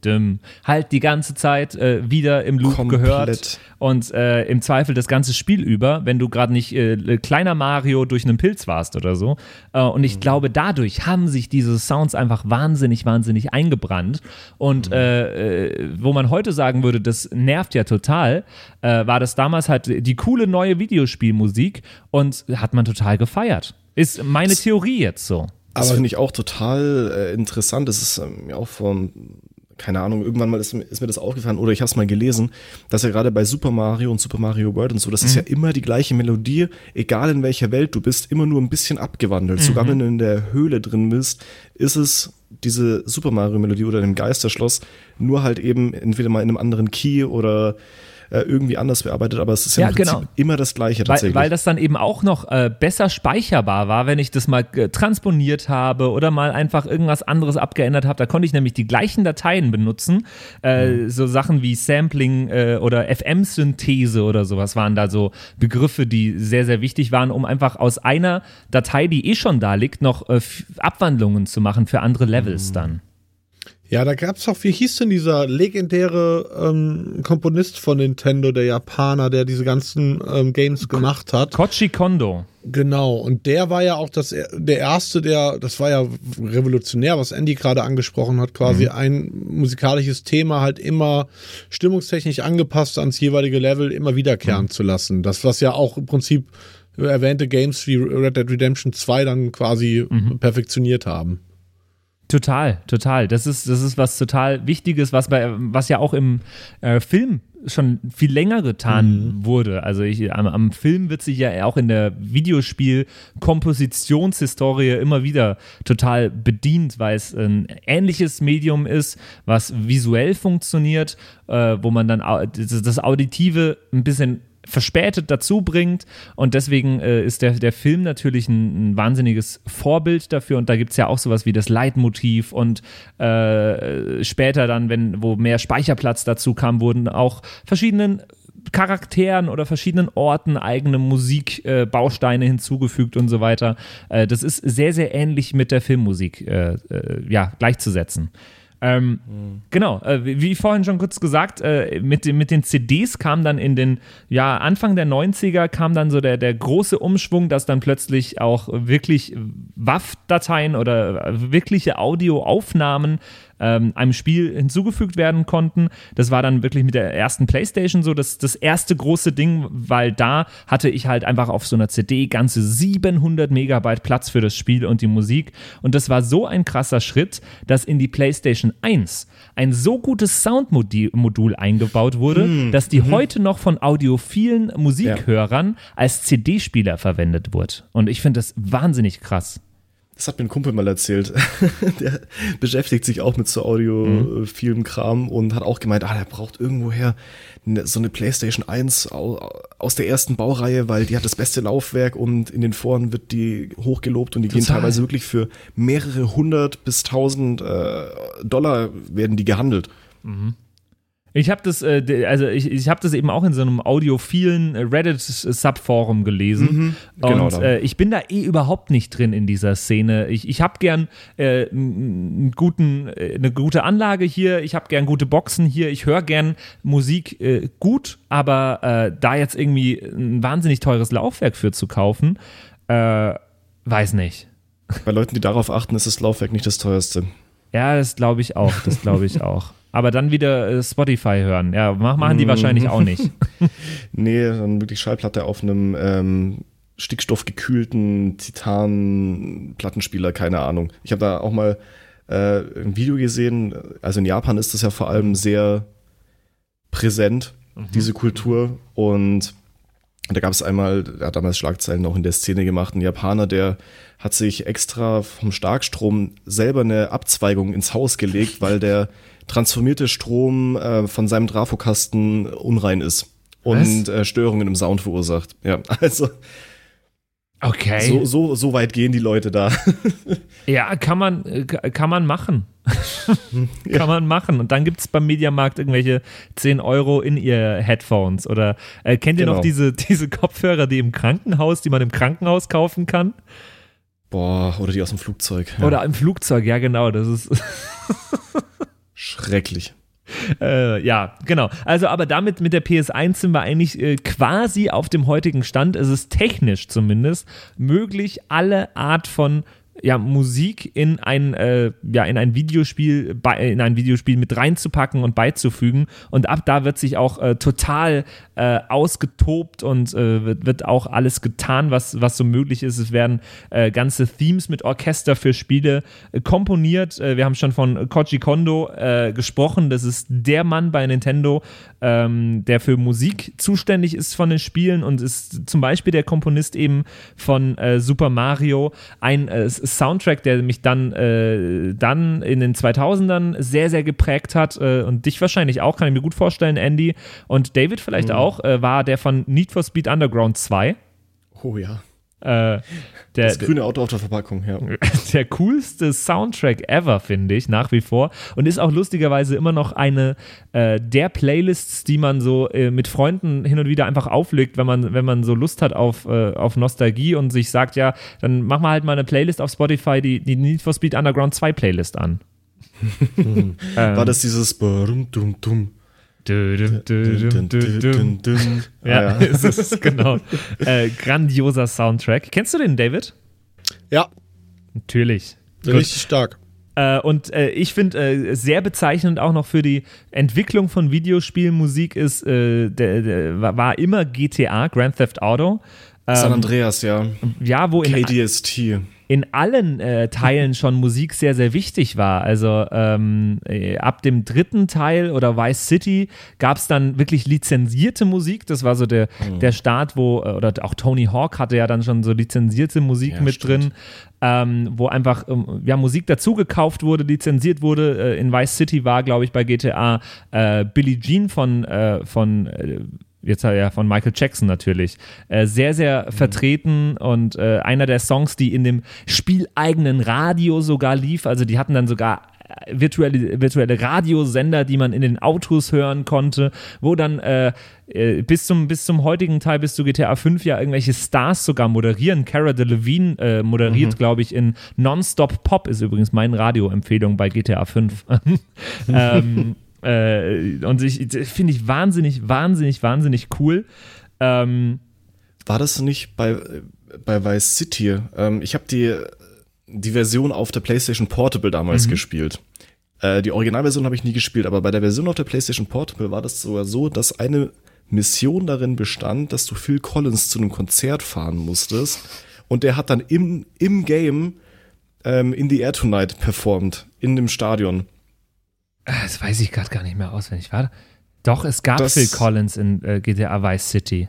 düm, halt die ganze Zeit äh, wieder im Loop Komplett. gehört und äh, im Zweifel das ganze Spiel über, wenn du gerade nicht äh, kleiner Mario durch einen Pilz warst oder so. Äh, und ich mhm. glaube, dadurch haben sich diese Sounds einfach wahnsinnig, wahnsinnig eingebrannt. Und mhm. Äh, äh, wo man heute sagen würde, das nervt ja total, äh, war das damals halt die coole neue Videospielmusik und hat man total gefeiert. Ist meine Theorie jetzt so. Das finde ich auch total äh, interessant. Das ist ähm, ja auch von keine Ahnung, irgendwann mal ist, ist mir das aufgefallen oder ich habe es mal gelesen, dass ja gerade bei Super Mario und Super Mario World und so, das mhm. ist ja immer die gleiche Melodie, egal in welcher Welt du bist, immer nur ein bisschen abgewandelt. Mhm. Sogar wenn du in der Höhle drin bist, ist es diese Super Mario Melodie oder dem Geisterschloss, nur halt eben entweder mal in einem anderen Key oder äh, irgendwie anders bearbeitet, aber es ist ja, ja genau. immer das Gleiche tatsächlich. Weil, weil das dann eben auch noch äh, besser speicherbar war, wenn ich das mal äh, transponiert habe oder mal einfach irgendwas anderes abgeändert habe. Da konnte ich nämlich die gleichen Dateien benutzen. Äh, mhm. So Sachen wie Sampling oder FM-Synthese oder sowas waren da so Begriffe, die sehr, sehr wichtig waren, um einfach aus einer Datei, die eh schon da liegt, noch Abwandlungen zu machen für andere Levels mhm. dann. Ja, da gab's doch, wie hieß denn dieser legendäre ähm, Komponist von Nintendo, der Japaner, der diese ganzen ähm, Games gemacht hat? Kochi Kondo. Genau, und der war ja auch das, der erste, der, das war ja revolutionär, was Andy gerade angesprochen hat, quasi mhm. ein musikalisches Thema halt immer stimmungstechnisch angepasst ans jeweilige Level immer wiederkehren mhm. zu lassen. Das, was ja auch im Prinzip erwähnte Games wie Red Dead Redemption 2 dann quasi mhm. perfektioniert haben. Total, total. Das ist, das ist was total Wichtiges, was bei, was ja auch im äh, Film schon viel länger getan mhm. wurde. Also ich, am, am, Film wird sich ja auch in der Videospiel-Kompositionshistorie immer wieder total bedient, weil es ein ähnliches Medium ist, was visuell funktioniert, äh, wo man dann das Auditive ein bisschen verspätet dazu bringt. Und deswegen äh, ist der, der Film natürlich ein, ein wahnsinniges Vorbild dafür. Und da gibt es ja auch sowas wie das Leitmotiv und äh, später dann, wenn, wo mehr Speicherplatz dazu kam, wurden auch verschiedenen Charakteren oder verschiedenen Orten eigene Musikbausteine äh, hinzugefügt und so weiter. Äh, das ist sehr, sehr ähnlich mit der Filmmusik äh, äh, ja, gleichzusetzen. Ähm, mhm. Genau, äh, wie vorhin schon kurz gesagt, äh, mit, den, mit den CDs kam dann in den, ja, Anfang der 90er kam dann so der, der große Umschwung, dass dann plötzlich auch wirklich WAV-Dateien oder wirkliche Audioaufnahmen ähm, einem Spiel hinzugefügt werden konnten. Das war dann wirklich mit der ersten PlayStation so das, das erste große Ding, weil da hatte ich halt einfach auf so einer CD ganze 700 Megabyte Platz für das Spiel und die Musik. Und das war so ein krasser Schritt, dass in die PlayStation 1 ein so gutes Soundmodul eingebaut wurde, mm, dass die mm. heute noch von audiophilen Musikhörern ja. als CD-Spieler verwendet wird. Und ich finde das wahnsinnig krass. Das hat mir ein Kumpel mal erzählt. der beschäftigt sich auch mit so audiophilen mhm. Kram und hat auch gemeint, ah, der braucht irgendwoher ne, so eine PlayStation 1 aus der ersten Baureihe, weil die hat das beste Laufwerk und in den Foren wird die hochgelobt und die Total. gehen teilweise wirklich für mehrere hundert bis tausend äh, Dollar werden die gehandelt. Mhm. Ich habe das, äh, also ich, ich habe das eben auch in so einem audiophilen Reddit-Subforum gelesen. Mhm, genau und äh, ich bin da eh überhaupt nicht drin in dieser Szene. Ich, ich habe gern äh, einen guten, äh, eine gute Anlage hier, ich habe gern gute Boxen hier, ich höre gern Musik äh, gut, aber äh, da jetzt irgendwie ein wahnsinnig teures Laufwerk für zu kaufen, weiß nicht. Bei Leuten, die darauf achten, ist das Laufwerk nicht das teuerste. Ja, das glaube ich auch. Das glaube ich auch aber dann wieder äh, Spotify hören. Ja, machen die wahrscheinlich auch nicht. nee, dann wirklich Schallplatte auf einem ähm, stickstoffgekühlten Titan-Plattenspieler, keine Ahnung. Ich habe da auch mal äh, ein Video gesehen. Also in Japan ist das ja vor allem sehr präsent, mhm. diese Kultur. Und da gab es einmal, er hat damals Schlagzeilen auch in der Szene gemacht, ein Japaner, der hat sich extra vom Starkstrom selber eine Abzweigung ins Haus gelegt, weil der transformierte Strom äh, von seinem Trafokasten unrein ist und äh, Störungen im Sound verursacht. Ja, also. Okay. So, so, so weit gehen die Leute da. ja, kann man, äh, kann man machen. ja. Kann man machen. Und dann gibt es beim Mediamarkt irgendwelche 10 Euro in ihr Headphones. Oder äh, kennt ihr genau. noch diese, diese Kopfhörer, die im Krankenhaus, die man im Krankenhaus kaufen kann? Boah, oder die aus dem Flugzeug. Ja. Oder im Flugzeug, ja, genau. Das ist. Schrecklich. Äh, ja, genau. Also, aber damit mit der PS1 sind wir eigentlich äh, quasi auf dem heutigen Stand. Es ist technisch zumindest möglich, alle Art von ja, Musik in ein, äh, ja, in ein Videospiel, in ein Videospiel mit reinzupacken und beizufügen. Und ab da wird sich auch äh, total äh, ausgetobt und äh, wird, wird, auch alles getan, was, was so möglich ist. Es werden äh, ganze Themes mit Orchester für Spiele äh, komponiert. wir haben schon von Koji Kondo gesprochen. Das ist der Mann bei Nintendo, ähm, der für Musik zuständig ist von den Spielen und ist zum Beispiel der Komponist eben von Super Mario. Ein Soundtrack, der mich dann, äh, dann in den 2000ern sehr, sehr geprägt hat äh, und dich wahrscheinlich auch, kann ich mir gut vorstellen, Andy. Und David vielleicht mhm. auch, äh, war der von Need for Speed Underground 2. Oh ja. Äh, der, das grüne Auto auf der Verpackung, ja. Der coolste Soundtrack ever, finde ich, nach wie vor. Und ist auch lustigerweise immer noch eine äh, der Playlists, die man so äh, mit Freunden hin und wieder einfach auflegt, wenn man, wenn man so Lust hat auf, äh, auf Nostalgie und sich sagt, ja, dann mach mal halt mal eine Playlist auf Spotify, die, die Need for Speed Underground 2 Playlist an. War das dieses Brum, dum, dum. Ja, ist es, genau. Äh, grandioser Soundtrack. Kennst du den, David? Ja. Natürlich. Richtig Gut. stark. Äh, und äh, ich finde äh, sehr bezeichnend auch noch für die Entwicklung von Videospielmusik ist, äh, der, der, war immer GTA, Grand Theft Auto. San ähm, Andreas, ja. Ja, wo in KDST in allen äh, Teilen schon Musik sehr, sehr wichtig war. Also ähm, äh, ab dem dritten Teil oder Vice City gab es dann wirklich lizenzierte Musik. Das war so der, mhm. der Start, wo, äh, oder auch Tony Hawk hatte ja dann schon so lizenzierte Musik ja, mit stimmt. drin. Ähm, wo einfach ähm, ja, Musik dazugekauft wurde, lizenziert wurde. Äh, in Vice City war, glaube ich, bei GTA äh, Billie Jean von, äh, von äh, jetzt ja von Michael Jackson natürlich, äh, sehr, sehr mhm. vertreten und äh, einer der Songs, die in dem spieleigenen Radio sogar lief, also die hatten dann sogar äh, virtuelle, virtuelle Radiosender, die man in den Autos hören konnte, wo dann äh, äh bis, zum, bis zum heutigen Teil, bis zu GTA 5 ja irgendwelche Stars sogar moderieren. Cara Delevingne äh, moderiert, mhm. glaube ich, in Nonstop Pop, ist übrigens meine Radioempfehlung bei GTA 5. ähm, äh, und ich, finde ich wahnsinnig, wahnsinnig, wahnsinnig cool. Ähm, War das nicht bei, bei Vice City? Ähm, ich habe die, die Version auf der PlayStation Portable damals mhm. gespielt. Äh, die Originalversion habe ich nie gespielt, aber bei der Version auf der PlayStation Portable war das sogar so, dass eine Mission darin bestand, dass du Phil Collins zu einem Konzert fahren musstest. Und der hat dann im, im Game ähm, In the Air Tonight performt, in dem Stadion. Ah, das weiß ich gerade gar nicht mehr auswendig, war? Doch, es gab das, Phil Collins in äh, GTA Vice City.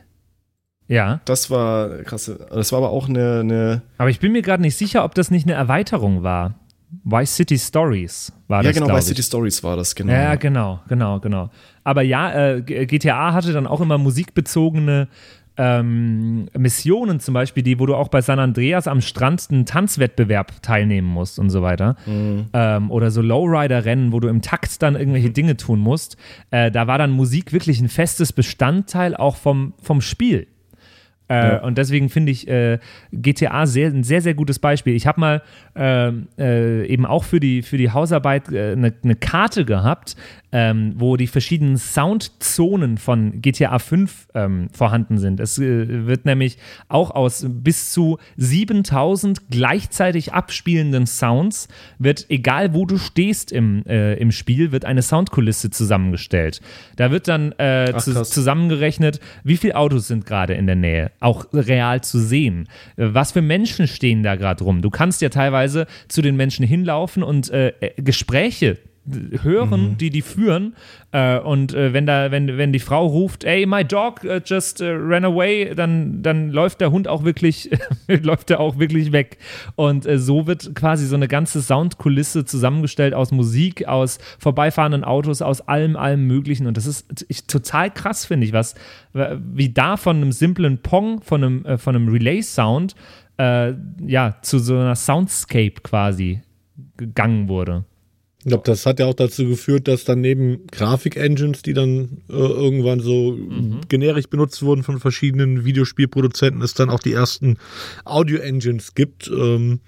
Ja. Das war krass. Das war aber auch eine. eine aber ich bin mir gerade nicht sicher, ob das nicht eine Erweiterung war. Vice City Stories war ja, das. Ja, genau, Vice City Stories war das, genau. Ja, genau, genau, genau. Aber ja, äh, GTA hatte dann auch immer musikbezogene ähm, Missionen zum Beispiel, die, wo du auch bei San Andreas am Strand einen Tanzwettbewerb teilnehmen musst und so weiter. Mhm. Ähm, oder so Lowrider-Rennen, wo du im Takt dann irgendwelche mhm. Dinge tun musst. Äh, da war dann Musik wirklich ein festes Bestandteil auch vom, vom Spiel. Äh, ja. Und deswegen finde ich äh, GTA sehr, ein sehr, sehr gutes Beispiel. Ich habe mal ähm, äh, eben auch für die, für die Hausarbeit eine, äh, eine Karte gehabt, ähm, wo die verschiedenen Soundzonen von GTA 5 ähm, vorhanden sind. Es äh, wird nämlich auch aus bis zu 7000 gleichzeitig abspielenden Sounds, wird, egal wo du stehst im, äh, im Spiel, wird eine Soundkulisse zusammengestellt. Da wird dann äh, Ach, zu, zusammengerechnet, wie viele Autos sind gerade in der Nähe, auch real zu sehen. Äh, was für Menschen stehen da gerade rum? Du kannst ja teilweise zu den Menschen hinlaufen und äh, Gespräche hören, mhm. die die führen. Äh, und äh, wenn da, wenn, wenn die Frau ruft, hey, my dog uh, just uh, ran away, dann, dann läuft der Hund auch wirklich, läuft er auch wirklich weg. Und äh, so wird quasi so eine ganze Soundkulisse zusammengestellt aus Musik, aus vorbeifahrenden Autos, aus allem, allem Möglichen. Und das ist ich, total krass, finde ich, was, wie da von einem simplen Pong, von einem, äh, von einem Relay-Sound, äh, ja, zu so einer Soundscape quasi gegangen wurde. Ich glaube, das hat ja auch dazu geführt, dass dann neben Grafik-Engines, die dann äh, irgendwann so mhm. generisch benutzt wurden von verschiedenen Videospielproduzenten, es dann auch die ersten Audio-Engines gibt. Ähm,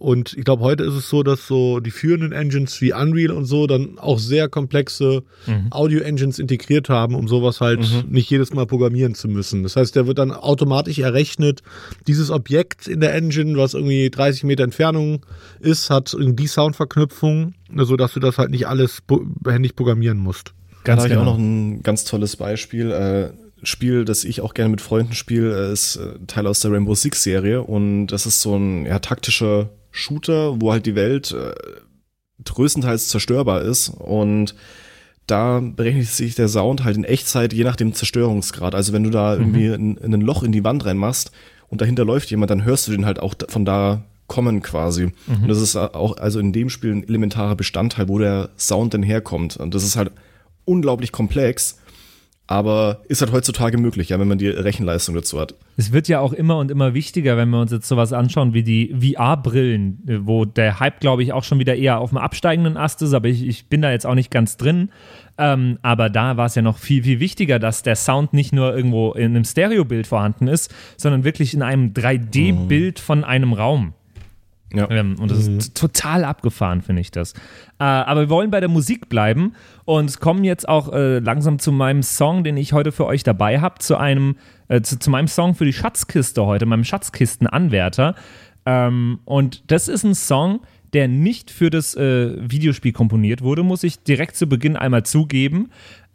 Und ich glaube, heute ist es so, dass so die führenden Engines wie Unreal und so dann auch sehr komplexe mhm. Audio-Engines integriert haben, um sowas halt mhm. nicht jedes Mal programmieren zu müssen. Das heißt, der wird dann automatisch errechnet, dieses Objekt in der Engine, was irgendwie 30 Meter Entfernung ist, hat die Soundverknüpfung, sodass du das halt nicht alles händig programmieren musst. Ganz da habe genau. ich auch noch ein ganz tolles Beispiel. Äh, Spiel, das ich auch gerne mit Freunden spiele, ist äh, Teil aus der Rainbow Six Serie und das ist so ein ja, taktischer Shooter, wo halt die Welt äh, größtenteils zerstörbar ist und da berechnet sich der Sound halt in Echtzeit je nach dem Zerstörungsgrad. Also wenn du da mhm. irgendwie in, in ein Loch in die Wand reinmachst und dahinter läuft jemand, dann hörst du den halt auch von da kommen quasi. Mhm. Und das ist auch also in dem Spiel ein elementarer Bestandteil, wo der Sound denn herkommt. Und das ist halt unglaublich komplex aber ist halt heutzutage möglich, ja, wenn man die Rechenleistung dazu hat. Es wird ja auch immer und immer wichtiger, wenn wir uns jetzt sowas anschauen wie die VR-Brillen, wo der Hype, glaube ich, auch schon wieder eher auf dem absteigenden Ast ist, aber ich, ich bin da jetzt auch nicht ganz drin. Ähm, aber da war es ja noch viel, viel wichtiger, dass der Sound nicht nur irgendwo in einem Stereobild vorhanden ist, sondern wirklich in einem 3D-Bild mhm. von einem Raum. Ja. Ähm, und das mhm. ist total abgefahren, finde ich das. Äh, aber wir wollen bei der Musik bleiben und kommen jetzt auch äh, langsam zu meinem Song, den ich heute für euch dabei habe, zu einem, äh, zu, zu, meinem Song für die Schatzkiste heute, meinem Schatzkistenanwärter. Ähm, und das ist ein Song, der nicht für das äh, Videospiel komponiert wurde, muss ich direkt zu Beginn einmal zugeben.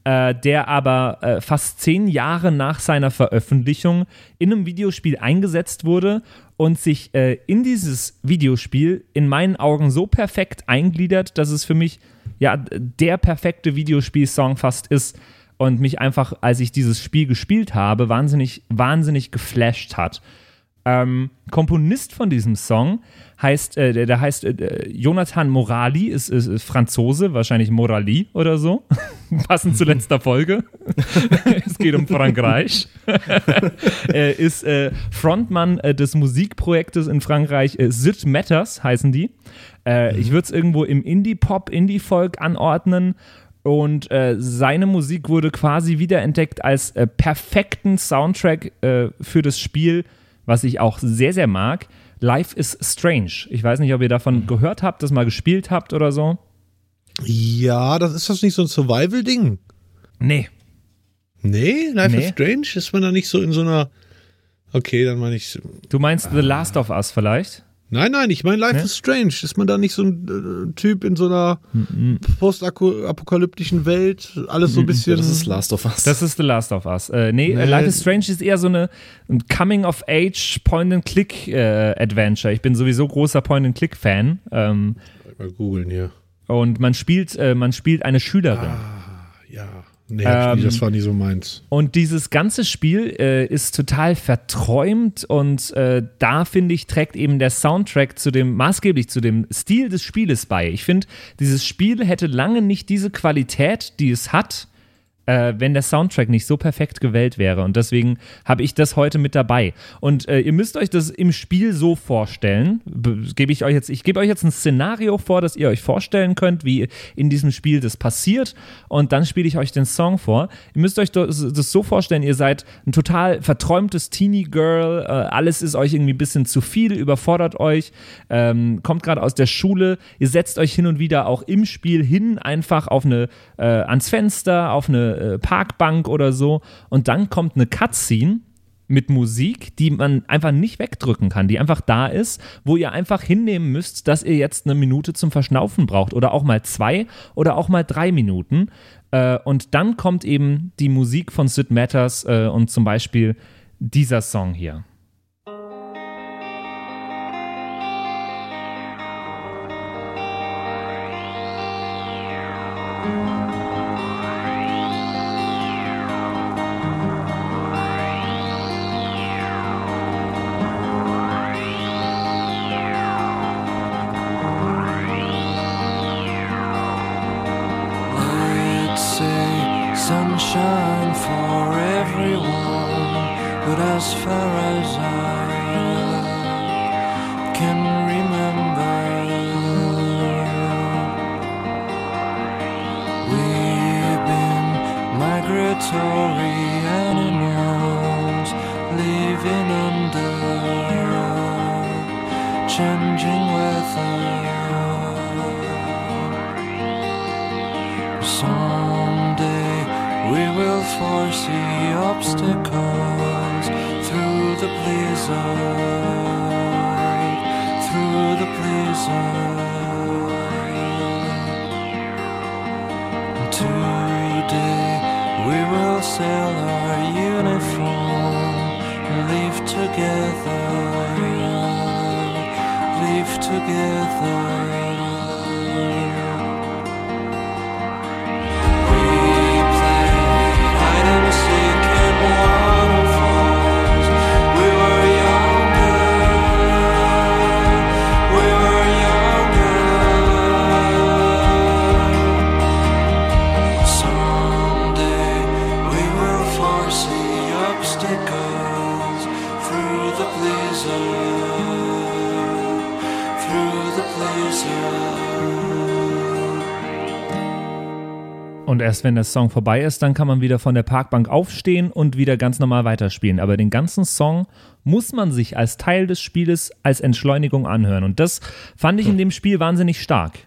Äh, der aber äh, fast zehn Jahre nach seiner Veröffentlichung in einem Videospiel eingesetzt wurde und sich äh, in dieses Videospiel in meinen Augen so perfekt eingliedert, dass es für mich ja der perfekte Videospielsong fast ist und mich einfach, als ich dieses Spiel gespielt habe, wahnsinnig, wahnsinnig geflasht hat. Ähm, Komponist von diesem Song heißt, äh, der, der, heißt äh, Jonathan Morali, ist, ist, ist, Franzose, wahrscheinlich Morali oder so. Passend zu letzter Folge. es geht um Frankreich. er ist äh, Frontmann äh, des Musikprojektes in Frankreich, äh, Zit Matters heißen die. Äh, mhm. Ich würde es irgendwo im Indie-Pop, Indie-Folk anordnen. Und äh, seine Musik wurde quasi wiederentdeckt als äh, perfekten Soundtrack äh, für das Spiel was ich auch sehr, sehr mag. Life is Strange. Ich weiß nicht, ob ihr davon gehört habt, das mal gespielt habt oder so. Ja, das ist das nicht so ein Survival-Ding? Nee. Nee, Life nee. is Strange? Ist man da nicht so in so einer. Okay, dann meine ich. Du meinst ah. The Last of Us vielleicht? Nein, nein, ich meine Life ja? is Strange. Ist man da nicht so ein äh, Typ in so einer mhm. postapokalyptischen Welt? Alles so ein bisschen. Das ist Last of Us. Das ist The Last of Us. Äh, nee, nee, Life is Strange ist eher so eine Coming-of-Age Point-and-Click-Adventure. Äh, ich bin sowieso großer Point-and-Click-Fan. Ähm, mal googeln hier. Und man spielt, äh, man spielt eine Schülerin. Ah. Nee, ähm, das war nie so meins. Und dieses ganze Spiel äh, ist total verträumt und äh, da finde ich, trägt eben der Soundtrack zu dem, maßgeblich zu dem Stil des Spieles bei. Ich finde, dieses Spiel hätte lange nicht diese Qualität, die es hat, äh, wenn der Soundtrack nicht so perfekt gewählt wäre. Und deswegen habe ich das heute mit dabei. Und äh, ihr müsst euch das im Spiel so vorstellen. Gebe ich euch jetzt, ich gebe euch jetzt ein Szenario vor, das ihr euch vorstellen könnt, wie in diesem Spiel das passiert. Und dann spiele ich euch den Song vor. Ihr müsst euch das, das so vorstellen, ihr seid ein total verträumtes Teenie-Girl. Äh, alles ist euch irgendwie ein bisschen zu viel, überfordert euch, ähm, kommt gerade aus der Schule. Ihr setzt euch hin und wieder auch im Spiel hin, einfach auf eine, äh, ans Fenster, auf eine äh, Parkbank oder so und dann kommt eine Cutscene mit Musik, die man einfach nicht wegdrücken kann, die einfach da ist, wo ihr einfach hinnehmen müsst, dass ihr jetzt eine Minute zum Verschnaufen braucht oder auch mal zwei oder auch mal drei Minuten. Äh, und dann kommt eben die Musik von Sid Matters äh, und zum Beispiel dieser Song hier. Live together, live together. Und erst wenn der Song vorbei ist, dann kann man wieder von der Parkbank aufstehen und wieder ganz normal weiterspielen. Aber den ganzen Song muss man sich als Teil des Spieles als Entschleunigung anhören. Und das fand ich in dem Spiel wahnsinnig stark.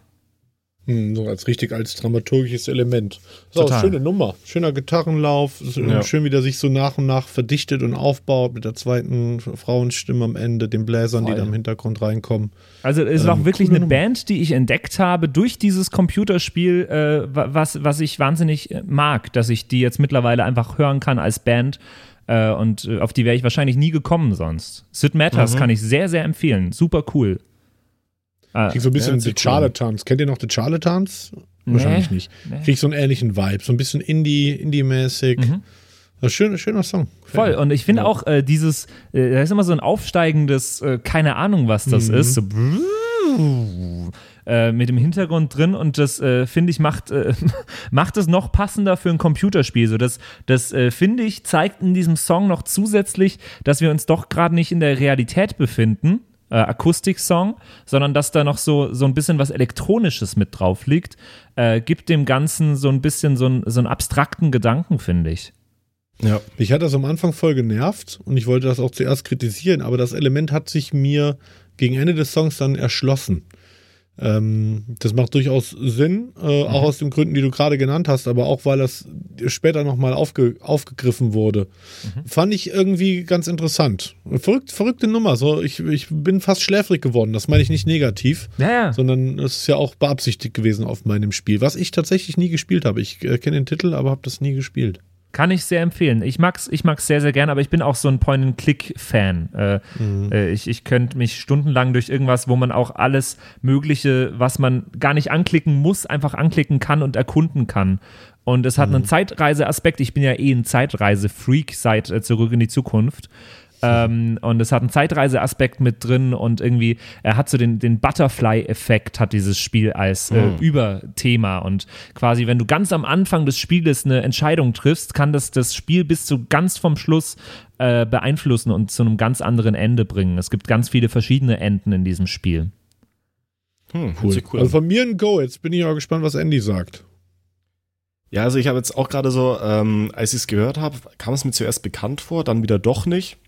Hm, so als richtig als dramaturgisches Element. Auch Total. schöne Nummer. Schöner Gitarrenlauf. Ja. Schön, wie der sich so nach und nach verdichtet und aufbaut mit der zweiten Frauenstimme am Ende, den Bläsern, die Voll. da im Hintergrund reinkommen. Also es ist Ähm, auch wirklich eine Nummer. Band, die ich entdeckt habe durch dieses Computerspiel, äh, wa- was, was ich wahnsinnig äh, mag, dass ich die jetzt mittlerweile einfach hören kann als Band. Äh, und äh, auf die wäre ich wahrscheinlich nie gekommen sonst. Sid Matters Mhm. kann ich sehr, sehr empfehlen. Super cool. Äh, Krieg so ein bisschen Ja, The cool. Charlatans. Kennt ihr noch The Charlatans? Wahrscheinlich nicht. nee. Krieg so einen ähnlichen Vibe. So ein bisschen Indie, Indie-mäßig. Das ist Schön, schöner Song. Mhm. Voll. Und ich finde auch äh, dieses, äh, da ist immer so ein aufsteigendes, äh, keine Ahnung, was das ist, so äh, mit dem Hintergrund drin und das äh, finde ich macht, äh, macht es noch passender für ein Computerspiel. So das, das äh, finde ich zeigt in diesem Song noch zusätzlich, dass wir uns doch gerade nicht in der Realität befinden. Äh, Akustik-Song, sondern dass da noch so, so ein bisschen was Elektronisches mit drauf liegt, äh, gibt dem Ganzen so ein bisschen so, ein, so einen abstrakten Gedanken, finde ich. Ja. Mich hat das am Anfang voll genervt und ich wollte das auch zuerst kritisieren, aber das Element hat sich mir gegen Ende des Songs dann erschlossen. Ähm, das macht durchaus Sinn, äh, auch aus den Gründen, die du gerade genannt hast, aber auch weil das später nochmal aufge, aufgegriffen wurde. Fand ich irgendwie ganz interessant. Verrückt, verrückte Nummer. So, ich, ich bin fast schläfrig geworden. Das meine ich nicht negativ, Ja, ja. sondern es ist ja auch beabsichtigt gewesen auf meinem Spiel, was ich tatsächlich nie gespielt habe. Ich äh, kenne den Titel, aber habe das nie gespielt. Kann ich sehr empfehlen. Ich mag's, ich mag's sehr, sehr gern, aber ich bin auch so ein Point-and-Click-Fan. Äh, äh, ich ich könnte mich stundenlang durch irgendwas, wo man auch alles Mögliche, was man gar nicht anklicken muss, einfach anklicken kann und erkunden kann. Und es hat einen Zeitreise-Aspekt. Ich bin ja eh ein Zeitreise-Freak seit äh, Zurück in die Zukunft. Ähm, und es hat einen Zeitreise-Aspekt mit drin und irgendwie, er hat so den, den Butterfly-Effekt, hat dieses Spiel als äh, Überthema. Und quasi, wenn du ganz am Anfang des Spieles eine Entscheidung triffst, kann das das Spiel bis zu ganz vom Schluss äh, beeinflussen und zu einem ganz anderen Ende bringen. Es gibt ganz viele verschiedene Enden in diesem Spiel. Hm, Cool. cool Also von mir ein Go. Jetzt bin ich auch gespannt, was Andy sagt. Ja, also ich habe jetzt auch gerade so, ähm, als ich es gehört habe, kam es mir zuerst bekannt vor, dann wieder doch nicht.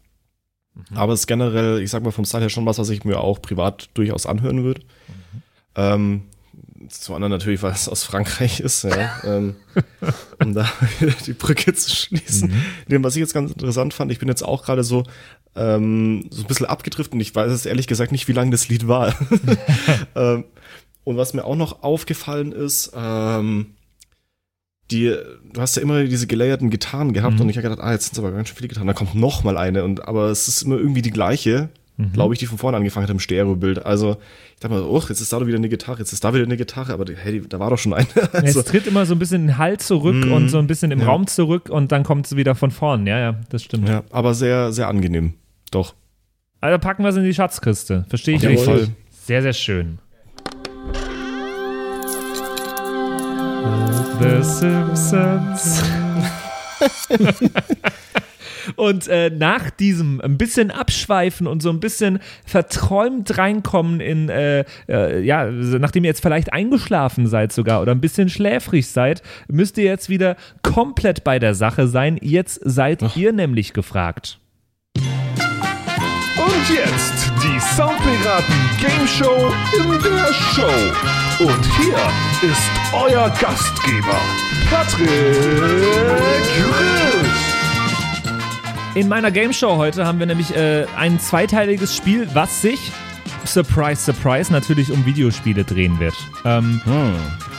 Aber es ist generell, ich sag mal vom Style her schon was, was ich mir auch privat durchaus anhören würde. Ähm, zum anderen natürlich, weil es aus Frankreich ist, ja, ähm, um da die Brücke zu schließen. Dem, was ich jetzt ganz interessant fand, ich bin jetzt auch gerade so, ähm, so ein bisschen abgedriftet und ich weiß jetzt ehrlich gesagt nicht, wie lang das Lied war. ähm, und was mir auch noch aufgefallen ist, ähm, die, du hast ja immer diese gelayerten Gitarren gehabt Mhm. und ich habe gedacht, ah, jetzt sind es aber ganz schön viele Gitarren, da kommt noch mal eine und aber es ist immer irgendwie die gleiche, Mhm. glaube ich, die von vorne angefangen hat im Stereobild. Also ich dachte mal, oh, jetzt ist da wieder eine Gitarre, jetzt ist da wieder eine Gitarre, aber hey, da war doch schon eine. Also, es tritt immer so ein bisschen den Halt zurück Mhm. und so ein bisschen im Ja. Raum zurück und dann kommt es wieder von vorn. Ja, ja, das stimmt. ja, aber sehr, sehr angenehm. Doch. Also packen wir es in die Schatzkiste. Verstehe ich richtig. Sehr, sehr schön. The Simpsons. Und äh, nach diesem ein bisschen abschweifen und so ein bisschen verträumt reinkommen in, äh, äh, ja, nachdem ihr jetzt vielleicht eingeschlafen seid sogar oder ein bisschen schläfrig seid, müsst ihr jetzt wieder komplett bei der Sache sein. Jetzt seid ihr nämlich gefragt. Und jetzt Die Soundpiraten Game Show in der Show. Und hier ist euer Gastgeber, Patrick Chris. In meiner Game Show heute haben wir nämlich äh, ein zweiteiliges Spiel, was sich, surprise, surprise, natürlich um Videospiele drehen wird. Ähm,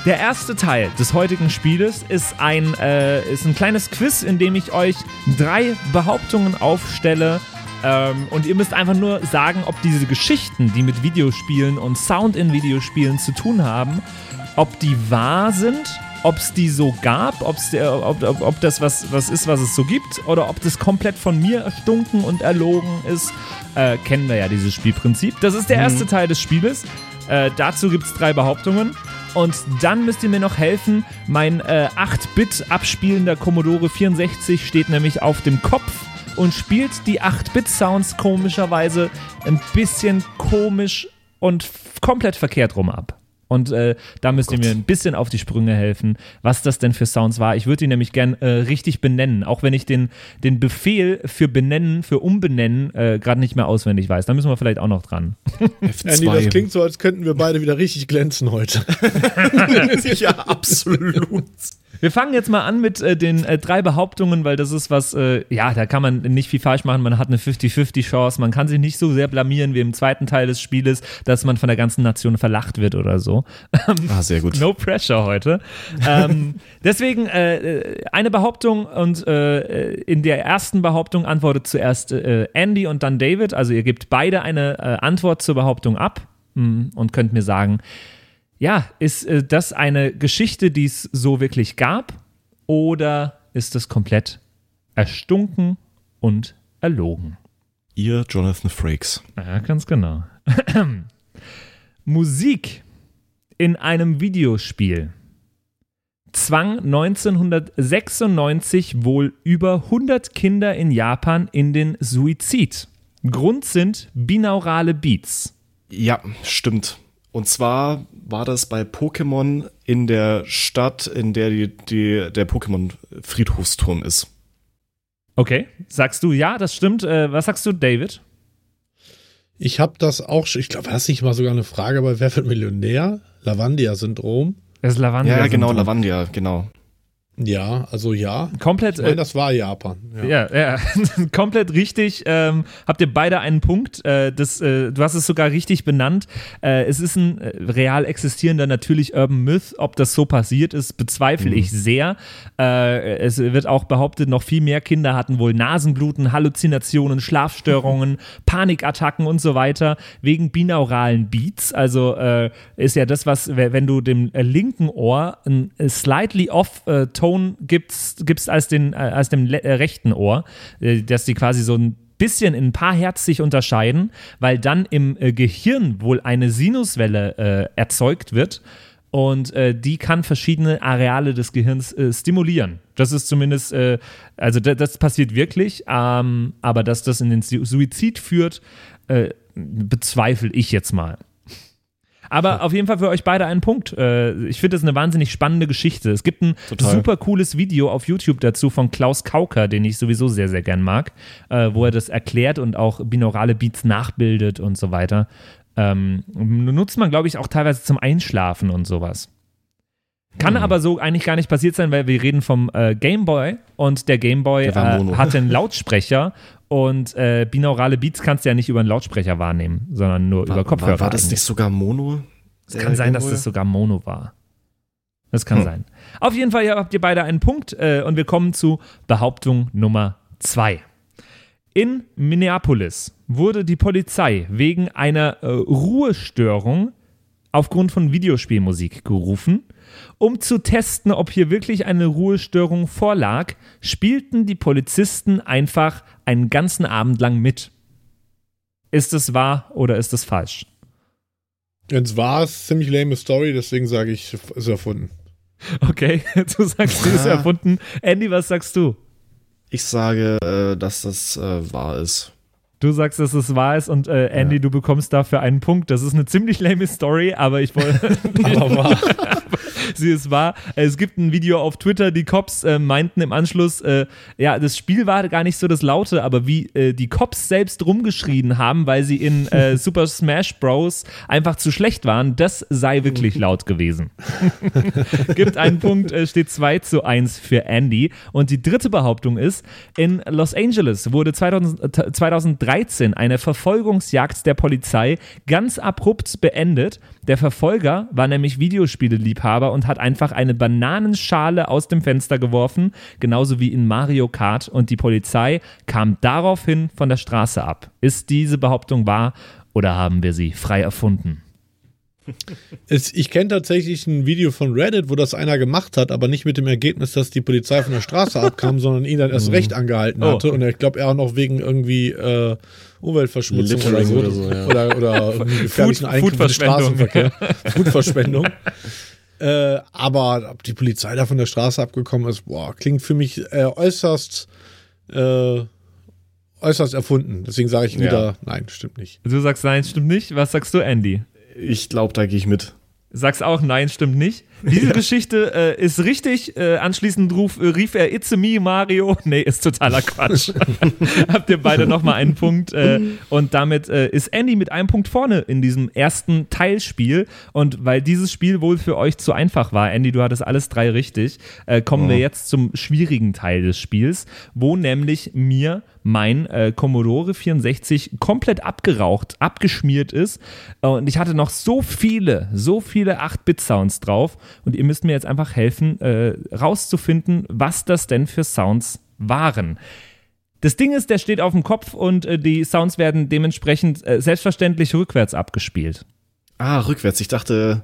Der erste Teil des heutigen Spieles ist ein, äh, ist ein kleines Quiz, in dem ich euch drei Behauptungen aufstelle. Ähm, und ihr müsst einfach nur sagen, ob diese Geschichten, die mit Videospielen und Sound in Videospielen zu tun haben, ob die wahr sind, ob es die so gab, ob's, der- ob, ob, ob das was, was ist, was es so gibt, oder ob das komplett von mir erstunken und erlogen ist. Äh, kennen wir ja dieses Spielprinzip. Das ist der erste Teil des Spieles. Äh, dazu gibt es drei Behauptungen. Und dann müsst ihr mir noch helfen. Mein äh, 8-Bit abspielender Commodore 64 steht nämlich auf dem Kopf und spielt die 8-Bit-Sounds komischerweise ein bisschen komisch und komplett verkehrt rum ab. Und äh, da müsst ihr mir ein bisschen auf die Sprünge helfen, was das denn für Sounds war. Ich würde die nämlich gern äh, richtig benennen, auch wenn ich den, den Befehl für benennen, für umbenennen äh, gerade nicht mehr auswendig weiß. Da müssen wir vielleicht auch noch dran. Andy, das klingt so, als könnten wir beide wieder richtig glänzen heute. ja, absolut. Wir fangen jetzt mal an mit äh, den äh, drei Behauptungen, weil das ist was, äh, ja, da kann man nicht viel falsch machen. Man hat eine 50-50 Chance. Man kann sich nicht so sehr blamieren wie im zweiten Teil des Spieles, dass man von der ganzen Nation verlacht wird oder so. Ah, sehr gut. No pressure heute. ähm, deswegen äh, äh, eine Behauptung und äh, in der ersten Behauptung antwortet zuerst Andy und dann David. Also ihr gebt beide eine Antwort zur Behauptung ab mm, und könnt mir sagen, ja, ist äh, das eine Geschichte, die es so wirklich gab oder ist es komplett erstunken und erlogen? Ihr Jonathan Frakes. Ja, ganz genau. Musik in einem Videospiel zwang 1996 wohl über 100 Kinder in Japan in den Suizid. Grund sind binaurale Beats. Ja, stimmt. Und zwar war das bei Pokémon in der Stadt, in der die, die, der Pokémon-Friedhofsturm ist. Okay, sagst du ja, das stimmt. Äh, was sagst du, David? Ich habe das auch schon, ich glaube, war das nicht mal sogar eine Frage bei Wer wird Millionär? Lavandia-Syndrom. Das ist Lavanda. Ja, ja, genau, Lavandia, genau. Ja, also ja. Komplett. Ich meine, Äh, das war Japan. Ja. Ja, ja, komplett richtig. Ähm, habt ihr beide einen Punkt? Äh, das, äh, du hast es sogar richtig benannt. Äh, es ist ein äh, real existierender, natürlich Urban Myth. Ob das so passiert ist, bezweifle ich sehr. Äh, es wird auch behauptet, noch viel mehr Kinder hatten wohl Nasenbluten, Halluzinationen, Schlafstörungen, Panikattacken und so weiter wegen binauralen Beats. Also ist ja das, was, we- wenn du dem linken Ohr ein slightly off äh, Tone gibst, gibst als, den, äh, als dem äh, rechten Ohr, äh, dass die quasi so ein bisschen in ein paar Hertz sich unterscheiden, weil dann im Gehirn wohl eine Sinuswelle äh, erzeugt wird und äh, die kann verschiedene Areale des Gehirns äh, stimulieren. Das ist zumindest, äh, also da, das passiert wirklich, ähm, aber dass das in den Su- Suizid führt, bezweifle ich jetzt mal. Aber auf jeden Fall für euch beide einen Punkt. Äh, Ich finde das eine wahnsinnig spannende Geschichte. Es gibt ein Total. super cooles Video auf YouTube dazu von Klaus Kauker, den ich sowieso sehr, sehr gern mag, äh, wo er das erklärt und auch binaurale Beats nachbildet und so weiter. Ähm, nutzt man, glaube ich, auch teilweise zum Einschlafen und sowas. Kann aber so eigentlich gar nicht passiert sein, weil wir reden vom äh, Gameboy und der Gameboy Der äh, hatte einen Lautsprecher und äh, binaurale Beats kannst du ja nicht über einen Lautsprecher wahrnehmen, sondern nur über Kopfhörer. War, war das eigentlich. nicht sogar Mono? Es kann sein, dass das sogar Mono war. Das kann Hm. sein. Auf jeden Fall habt ihr beide einen Punkt äh, und wir kommen zu Behauptung Nummer zwei. In Minneapolis wurde die Polizei wegen einer äh, Ruhestörung aufgrund von Videospielmusik gerufen. Um zu testen, ob hier wirklich eine Ruhestörung vorlag, spielten die Polizisten einfach einen ganzen Abend lang mit. Ist es wahr oder ist es falsch? Jetzt war es ziemlich lame Story, deswegen sage ich, ist erfunden. Okay, du sagst, sie ist Ja. erfunden. Andy, was sagst du? Ich sage, äh, dass das äh, wahr ist. Du sagst, dass es wahr ist und äh, Andy, du bekommst dafür einen Punkt. Das ist eine ziemlich lame Story, aber ich wollte. Aber war. Sie, es war, es gibt ein Video auf Twitter, die Cops äh, meinten im Anschluss, äh, ja, das Spiel war gar nicht so das Laute, aber wie äh, die Cops selbst rumgeschrien haben, weil sie in äh, Super Smash Bros. einfach zu schlecht waren, das sei wirklich laut gewesen. gibt einen Punkt, äh, steht 2 zu 1 für Andy. Und die dritte Behauptung ist, in Los Angeles wurde 2000, äh, 2013 eine Verfolgungsjagd der Polizei ganz abrupt beendet. Der Verfolger war nämlich Videospieleliebhaber und hat einfach eine Bananenschale aus dem Fenster geworfen, genauso wie in Mario Kart. Und die Polizei kam daraufhin von der Straße ab. Ist diese Behauptung wahr oder haben wir sie frei erfunden? Ich kenne tatsächlich ein Video von Reddit, wo das einer gemacht hat, aber nicht mit dem Ergebnis, dass die Polizei von der Straße abkam, sondern ihn dann erst recht angehalten Oh. hatte. Und ich glaube, er auch noch wegen irgendwie äh, Umweltverschmutzung oder so. oder so, ja. Oder, oder irgendwie gefährlichen Food- Foodverschwendung. Straßenverkehr. Foodverschwendung. äh, aber ob die Polizei da von der Straße abgekommen ist, boah, klingt für mich äh, äußerst, äh, äußerst erfunden. Deswegen sage ich Ja. wieder, nein, stimmt nicht. Du sagst nein, stimmt nicht. Was sagst du, Andy? Ich glaube, da gehe ich mit. Sagst auch nein, stimmt nicht. Diese Geschichte äh, ist richtig. Äh, anschließend ruf, äh, rief er It's me, Mario. Nee, ist totaler Quatsch. Habt ihr beide nochmal einen Punkt. Äh, und damit äh, ist Andy mit einem Punkt vorne in diesem ersten Teilspiel. Und weil dieses Spiel wohl für euch zu einfach war, Andy, du hattest alles drei richtig, äh, kommen wir jetzt zum schwierigen Teil des Spiels, wo nämlich mir mein äh, Commodore 64 komplett abgeraucht, abgeschmiert ist. Und ich hatte noch so viele, so viele 8-Bit-Sounds drauf. Und ihr müsst mir jetzt einfach helfen, äh, rauszufinden, was das denn für Sounds waren. Das Ding ist, der steht auf dem Kopf und äh, die Sounds werden dementsprechend äh, selbstverständlich rückwärts abgespielt. Ah, rückwärts. Ich dachte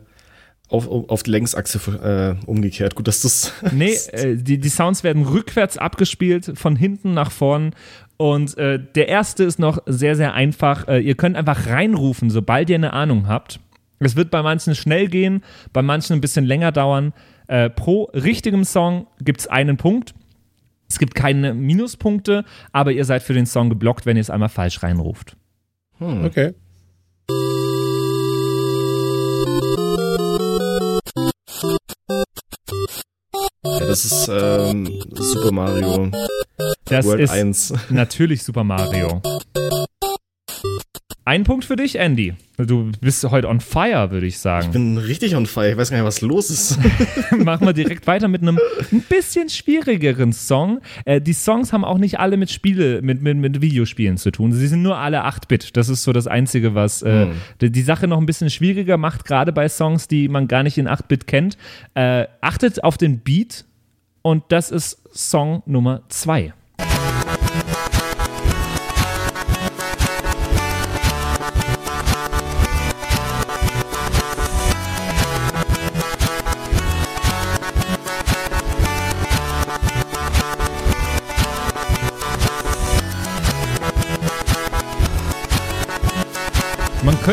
auf, auf die Längsachse äh, umgekehrt. Gut, dass das. Nee, äh, die, die Sounds werden rückwärts abgespielt, von hinten nach vorn. Und äh, der erste ist noch sehr, sehr einfach. Äh, ihr könnt einfach reinrufen, sobald ihr eine Ahnung habt. Es wird bei manchen schnell gehen, bei manchen ein bisschen länger dauern. Äh, pro richtigem Song gibt es einen Punkt. Es gibt keine Minuspunkte, aber ihr seid für den Song geblockt, wenn ihr es einmal falsch reinruft. Okay. Ja, das ist ähm, Super Mario Das World ist 1. natürlich Super Mario. Ein Punkt für dich, Andy. Du bist heute on fire, würde ich sagen. Ich bin richtig on fire. Ich weiß gar nicht, was los ist. machen wir direkt weiter mit einem ein bisschen schwierigeren Song. Äh, die Songs haben auch nicht alle mit Spiele, mit, mit, mit Videospielen zu tun. Sie sind nur alle 8-Bit. Das ist so das Einzige, was äh, die, die Sache noch ein bisschen schwieriger macht, gerade bei Songs, die man gar nicht in 8-Bit kennt. Äh, achtet auf den Beat und das ist Song Nummer 2.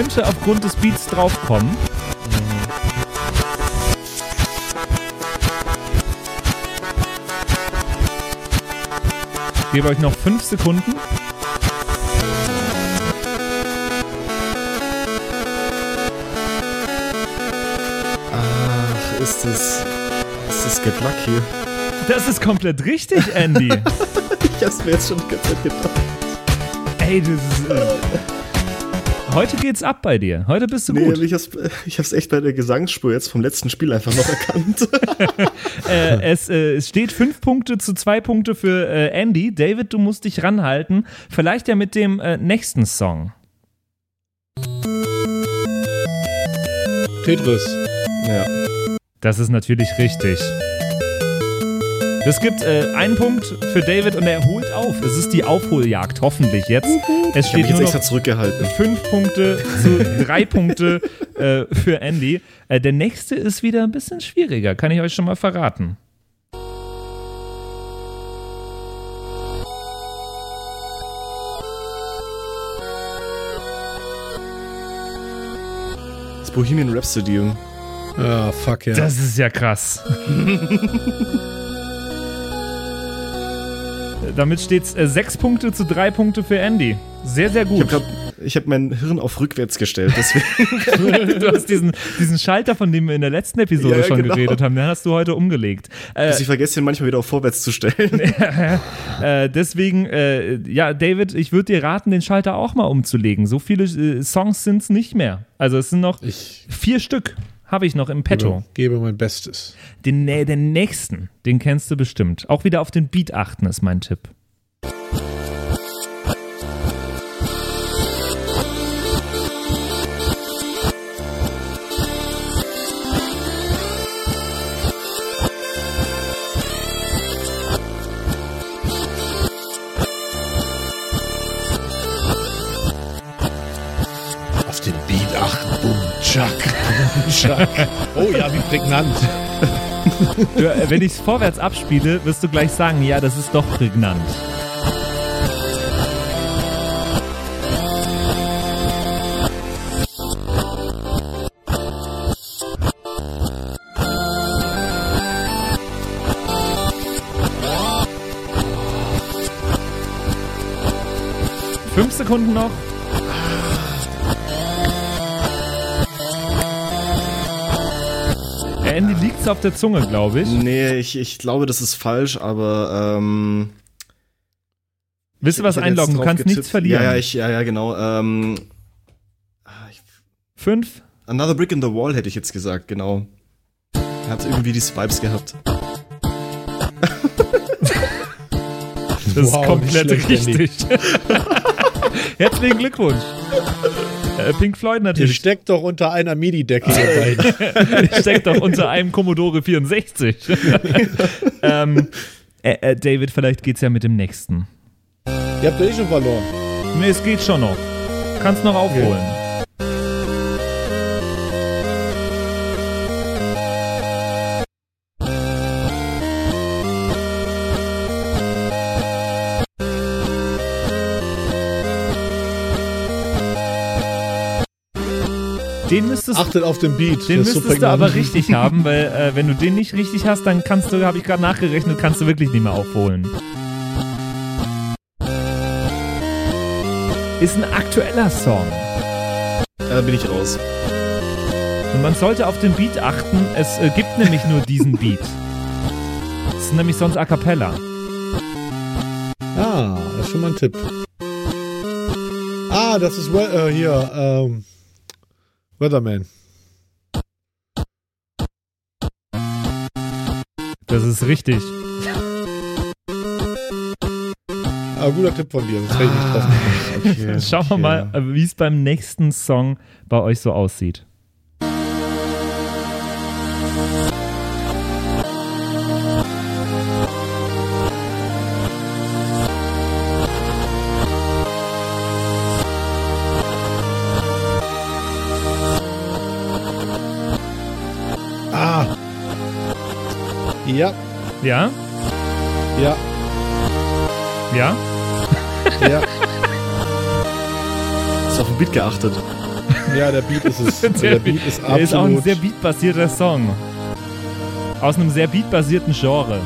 könnte aufgrund des Beats draufkommen. Ich gebe euch noch fünf Sekunden. Ach, ist das. Ist das Get Lucky? Das ist komplett richtig, Andy. Ich hab's mir jetzt schon Zeit gedacht. Ey, das ist, äh, heute geht's ab bei dir. Heute bist du Nee, gut. ich hab's, ich hab's echt bei der Gesangsspur jetzt vom letzten Spiel einfach noch erkannt. Äh, es, äh, es steht fünf Punkte zu zwei Punkte für äh, Andy. David, du musst dich ranhalten. Vielleicht ja mit dem äh, nächsten Song. Tetris. ja. Das ist natürlich richtig. Es gibt äh, einen Punkt für David und er holt auf. Es ist die Aufholjagd, hoffentlich jetzt. Es Ich hab steht mich jetzt nur extra noch zurückgehalten. fünf Punkte zu drei Punkte äh, für Andy. Äh, der nächste ist wieder ein bisschen schwieriger, kann ich euch schon mal verraten. Das Bohemian Rhapsody. Ah, fuck ja. Das ist ja krass. Damit steht es äh, sechs Punkte zu drei Punkte für Andy. Sehr, sehr Ich gut. habe ich hab mein Hirn auf rückwärts gestellt, deswegen. du hast diesen, diesen Schalter, von dem wir in der letzten Episode Ja, ja, schon genau. geredet haben, den hast du heute umgelegt. Äh, ich vergesse ihn manchmal wieder auf vorwärts zu stellen. äh, deswegen, äh, ja, David, ich würde dir raten, den Schalter auch mal umzulegen. So viele äh, Songs sind es nicht mehr. Also es sind noch Ich vier Stück, habe ich noch im Petto. gebe, gebe mein Bestes. Den, nä- den nächsten, den kennst du bestimmt. Auch wieder auf den Beat achten ist mein Tipp. Chuck. Oh ja, wie prägnant. Du, äh, wenn ich es vorwärts abspiele, wirst du gleich sagen, ja, das ist doch prägnant. Fünf Sekunden noch. Äh, Andy liegt's auf der Zunge, glaube ich. nee, ich, ich glaube, das ist falsch, aber ähm, Willst du was ich einloggen? Du kannst getippt. nichts verlieren. Ja, ja, ich, ja, ja, genau. Ähm, Fünf, Another Brick in the Wall hätte ich jetzt gesagt, genau. Hat irgendwie die Vibes gehabt. Das Wow, ist komplett richtig. Herzlichen Glückwunsch. Äh, Pink Floyd Ihr natürlich. steckt doch unter einer MIDI-Decke, ihr beiden. Steckt doch unter einem Commodore 64. ähm, äh, äh, David, vielleicht geht's ja mit dem nächsten. Ihr habt ja eh schon verloren. Nee, es geht schon noch. Kannst noch aufholen. Den müsstest, Achtet auf den Beat. den müsstest du aber richtig haben, weil äh, wenn du den nicht richtig hast, dann kannst du, habe ich gerade nachgerechnet, kannst du wirklich nicht mehr aufholen. Ist ein aktueller Song. Ja, da bin ich raus. Und man sollte auf den Beat achten. Es äh, gibt nämlich nur diesen Beat. Es ist nämlich sonst a cappella. Ah, das ist schon mal ein Tipp. Ah, das ist We äh, hier, ähm, Weatherman. Das ist richtig. Ah, guter Tipp von dir, das hätte ich nicht drauf gekommen. Okay, Schauen wir mal, äh, wie es beim nächsten Song bei euch so aussieht. Ja, Ja? ja, Ja? ja. Ist auf den Beat geachtet. Ja, der Beat ist es. Also der Beat ist Der ist auch ein absolut. sehr beatbasierter Song. Aus einem sehr beatbasierten Genre.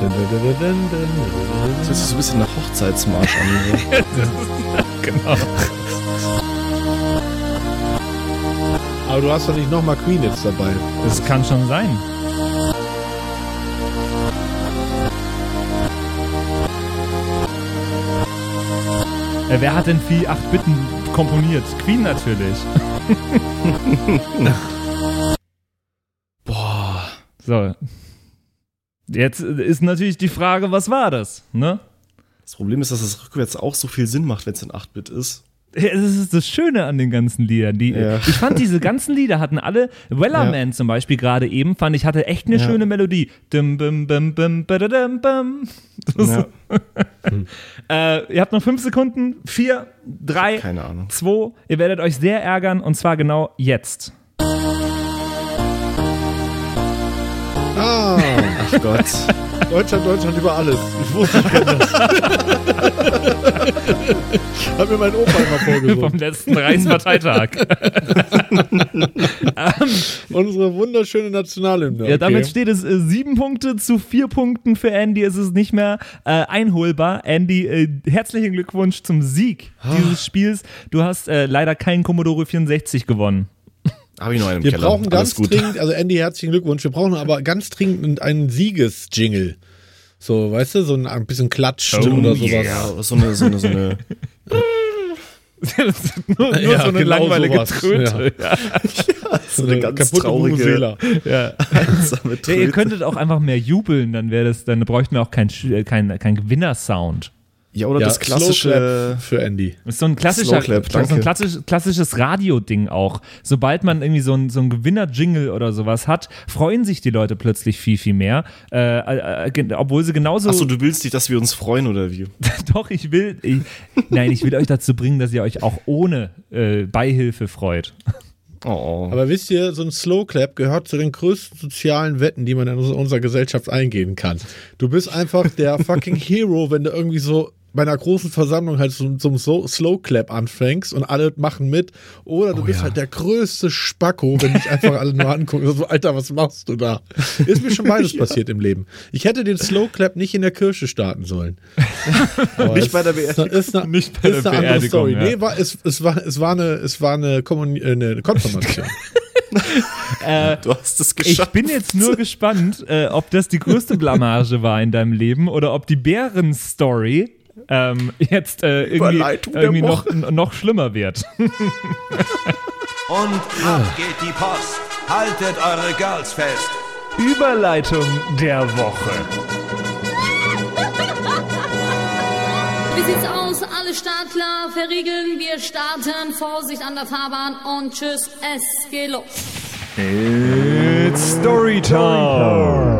Dun, dun, dun, dun, dun, dun, Das hört sich so ein bisschen nach Hochzeitsmarsch an. Genau. Aber du hast doch nicht nochmal Queen jetzt dabei. Das kann schon sein. Äh, wer hat denn viel 8 Bitten komponiert? Queen natürlich. Boah. So. Jetzt ist natürlich die Frage, was war das? Ne? Das Problem ist, dass es rückwärts auch so viel Sinn macht, wenn es in 8-Bit ist. Ja, Das ist das Schöne an den ganzen Liedern. Die, Ja. Ich fand, diese ganzen Lieder hatten alle, Wellerman zum Beispiel gerade eben, fand ich, hatte echt eine Ja. schöne Melodie. Dim, bim, bim, bim, badadam, bam. Das- Ja, Äh, ihr habt noch fünf Sekunden. Vier, drei, zwei. Ihr werdet euch sehr ärgern und zwar genau jetzt. Ah, Ach Gott. Deutschland, Deutschland über alles. Ich wusste, ich kenne das. Hat mir mein Opa immer vorgesungen. Vom letzten Reichsparteitag. Unsere wunderschöne Nationalhymne. Ja, damit okay. steht es äh, sieben Punkte zu vier Punkten für Andy. Es ist nicht mehr äh, einholbar. Andy, äh, herzlichen Glückwunsch zum Sieg Ah. dieses Spiels. Du hast äh, leider keinen Commodore 64 gewonnen. Habe ich noch einen im Wir Keller. brauchen ganz dringend, also Andy, herzlichen Glückwunsch. Wir brauchen aber ganz dringend einen Sieges-Jingle. So, weißt du, so ein, ein bisschen Klatsch Oh, oder sowas. Ja, so eine, so eine, so eine nur nur Ja, so eine genau langweilige sowas. Tröte. Ja. so eine ganz kaputte traurige. Ja. einsame Ja, ihr Tröte. könntet auch einfach mehr jubeln, dann wäre das, dann bräuchten wir auch keinen kein, kein, kein Gewinnersound. Ja, oder Ja, das klassische. Für Andy. Das ist so ein klassischer, Clap, so ein klassisch, klassisches Radio-Ding auch. Sobald man irgendwie so ein, so ein Gewinner-Jingle oder sowas hat, freuen sich die Leute plötzlich viel, viel mehr. Äh, äh, obwohl sie genauso. Achso, du willst nicht, dass wir uns freuen oder wie? Doch, ich will. Ich, nein, ich will euch dazu bringen, dass ihr euch auch ohne äh, Beihilfe freut. Oh. Aber wisst ihr, so ein Slow Clap gehört zu den größten sozialen Wetten, die man in unserer Gesellschaft eingehen kann. Du bist einfach der fucking Hero, wenn du irgendwie so bei einer großen Versammlung halt so, so so Slow Clap anfängst und alle machen mit. Oder du bist ja. halt der größte Spacko, wenn dich einfach alle nur angucken. So, Alter, was machst du da? Ist mir schon beides passiert im Leben. Ich hätte den Slow Clap nicht in der Kirche starten sollen. Nicht es- bei der Beerdigung. Ist eine, Nicht bei ist der eine andere Story. ja. Nee, war, es, es, war, es, war eine, es war eine, Kommun äh, eine Konfirmation. Du hast es Ich geschafft. bin jetzt nur gespannt, äh, ob das die größte Blamage war in deinem Leben oder ob die Bären-Story ähm, jetzt äh, irgendwie, irgendwie noch, noch schlimmer wird. Und ab geht die Post. Haltet eure Girls fest. Überleitung der Woche. Wie sieht's aus? Alle startklar, verriegeln. Wir starten. Vorsicht an der Fahrbahn und tschüss, es geht los. It's Storytime.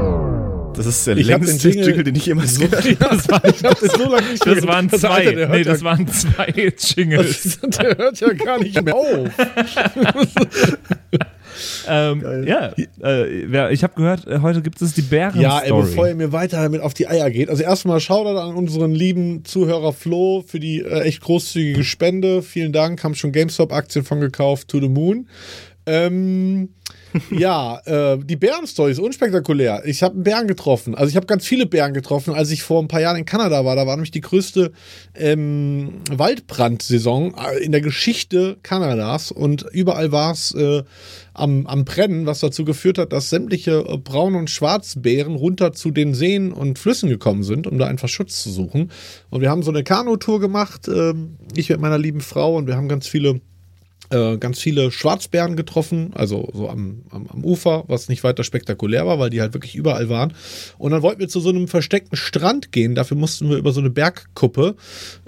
Das ist der Ich längste den Jingle- Jingle, den ich jemals gehört habe. Das, war, Ich hab das so lange nicht das waren zwei. Alter, nee, das ja, waren zwei Jingles. der hört ja gar nicht mehr auf. ähm, ja, äh, ich habe gehört, äh, heute gibt es die Bären-Story. Ja, ey, bevor ihr mir weiter damit auf die Eier geht. Also erstmal Shoutout an unseren lieben Zuhörer Flo für die äh, echt großzügige Spende. Vielen Dank, haben schon GameStop-Aktien von gekauft, to the moon. Ähm, ja, äh, die Bären-Story ist unspektakulär. Ich habe einen Bären getroffen. Also ich habe ganz viele Bären getroffen, als ich vor ein paar Jahren in Kanada war. Da war nämlich die größte ähm, Waldbrandsaison äh, in der Geschichte Kanadas und überall war es äh, am, am Brennen, was dazu geführt hat, dass sämtliche äh, Braun- und Schwarzbären runter zu den Seen und Flüssen gekommen sind, um da einfach Schutz zu suchen. Und wir haben so eine Kanutour gemacht, ähm, ich mit meiner lieben Frau und wir haben ganz viele äh, ganz viele Schwarzbären getroffen, also so am, am, am Ufer, was nicht weiter spektakulär war, weil die halt wirklich überall waren. Und dann wollten wir zu so einem versteckten Strand gehen. Dafür mussten wir über so eine Bergkuppe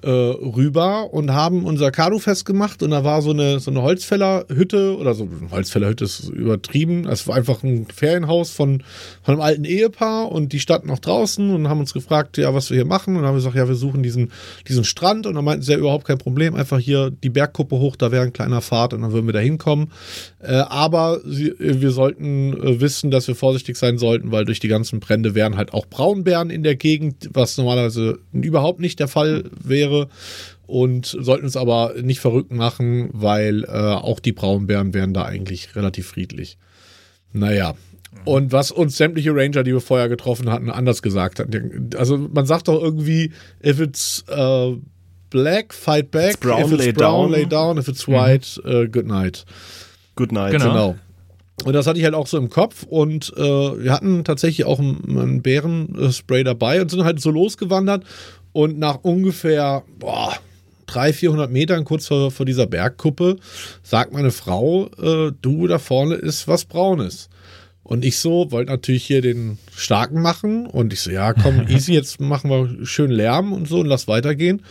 äh, rüber und haben unser Kanu festgemacht. Und da war so eine, so eine Holzfällerhütte oder so eine Holzfällerhütte ist übertrieben. Es war einfach ein Ferienhaus von, von einem alten Ehepaar und die standen noch draußen und haben uns gefragt, ja, was wir hier machen. Und dann haben wir gesagt, ja, wir suchen diesen, diesen Strand. Und dann meinten sie ja überhaupt kein Problem, einfach hier die Bergkuppe hoch, da wäre ein kleiner Pfad und dann würden wir da hinkommen. Äh, aber sie, wir sollten äh, wissen, dass wir vorsichtig sein sollten, weil durch die ganzen Brände wären halt auch Braunbären in der Gegend, was normalerweise überhaupt nicht der Fall wäre. Und sollten uns aber nicht verrückt machen, weil äh, auch die Braunbären wären da eigentlich relativ friedlich. Naja. Und was uns sämtliche Ranger, die wir vorher getroffen hatten, anders gesagt hatten. Also man sagt doch irgendwie, if it's uh, black, fight back. It's brown, if it's lay brown, down. lay down. If it's white, uh, good night. Good night. Genau. Genau. Und das hatte ich halt auch so im Kopf und äh, wir hatten tatsächlich auch einen, einen Bärenspray dabei und sind halt so losgewandert und nach ungefähr boah, 300, 400 Metern kurz vor, vor dieser Bergkuppe sagt meine Frau, äh, du, da vorne ist was Braunes. Und ich so, wollte natürlich hier den Starken machen und ich so, ja komm, easy, jetzt machen wir schön Lärm und so und lass weitergehen.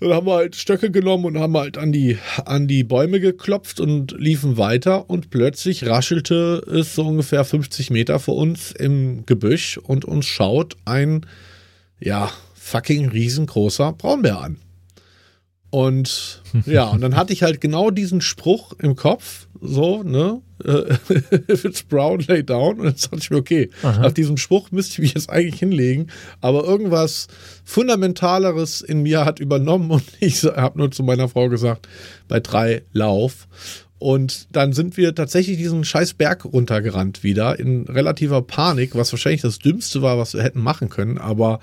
Dann haben wir halt Stöcke genommen und haben halt an die, an die Bäume geklopft und liefen weiter und plötzlich raschelte es so ungefähr 50 Meter vor uns im Gebüsch und uns schaut ein, ja, fucking riesengroßer Braunbär an. Und ja, und dann hatte ich halt genau diesen Spruch im Kopf, so, ne? If it's brown, lay down. Und jetzt dachte ich mir, okay, nach diesem Spruch müsste ich mich jetzt eigentlich hinlegen, aber irgendwas Fundamentaleres in mir hat übernommen und ich habe nur zu meiner Frau gesagt, bei drei Lauf. Und dann sind wir tatsächlich diesen scheiß Berg runtergerannt wieder in relativer Panik, was wahrscheinlich das Dümmste war, was wir hätten machen können. Aber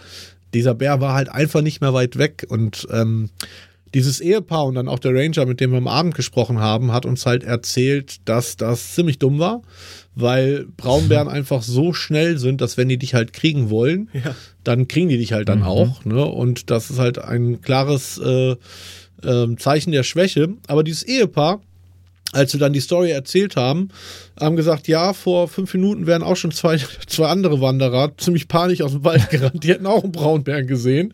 dieser Bär war halt einfach nicht mehr weit weg. Und ähm, dieses Ehepaar und dann auch der Ranger, mit dem wir am Abend gesprochen haben, hat uns halt erzählt, dass das ziemlich dumm war, weil Braunbären einfach so schnell sind, dass wenn die dich halt kriegen wollen, dann kriegen die dich halt dann auch. Ne? Und das ist halt ein klares äh, ähm, Zeichen der Schwäche. Aber dieses Ehepaar, als wir dann die Story erzählt haben, haben gesagt, ja, vor fünf Minuten wären auch schon zwei, zwei andere Wanderer ziemlich panisch aus dem Wald gerannt. Die hätten auch einen Braunbären gesehen.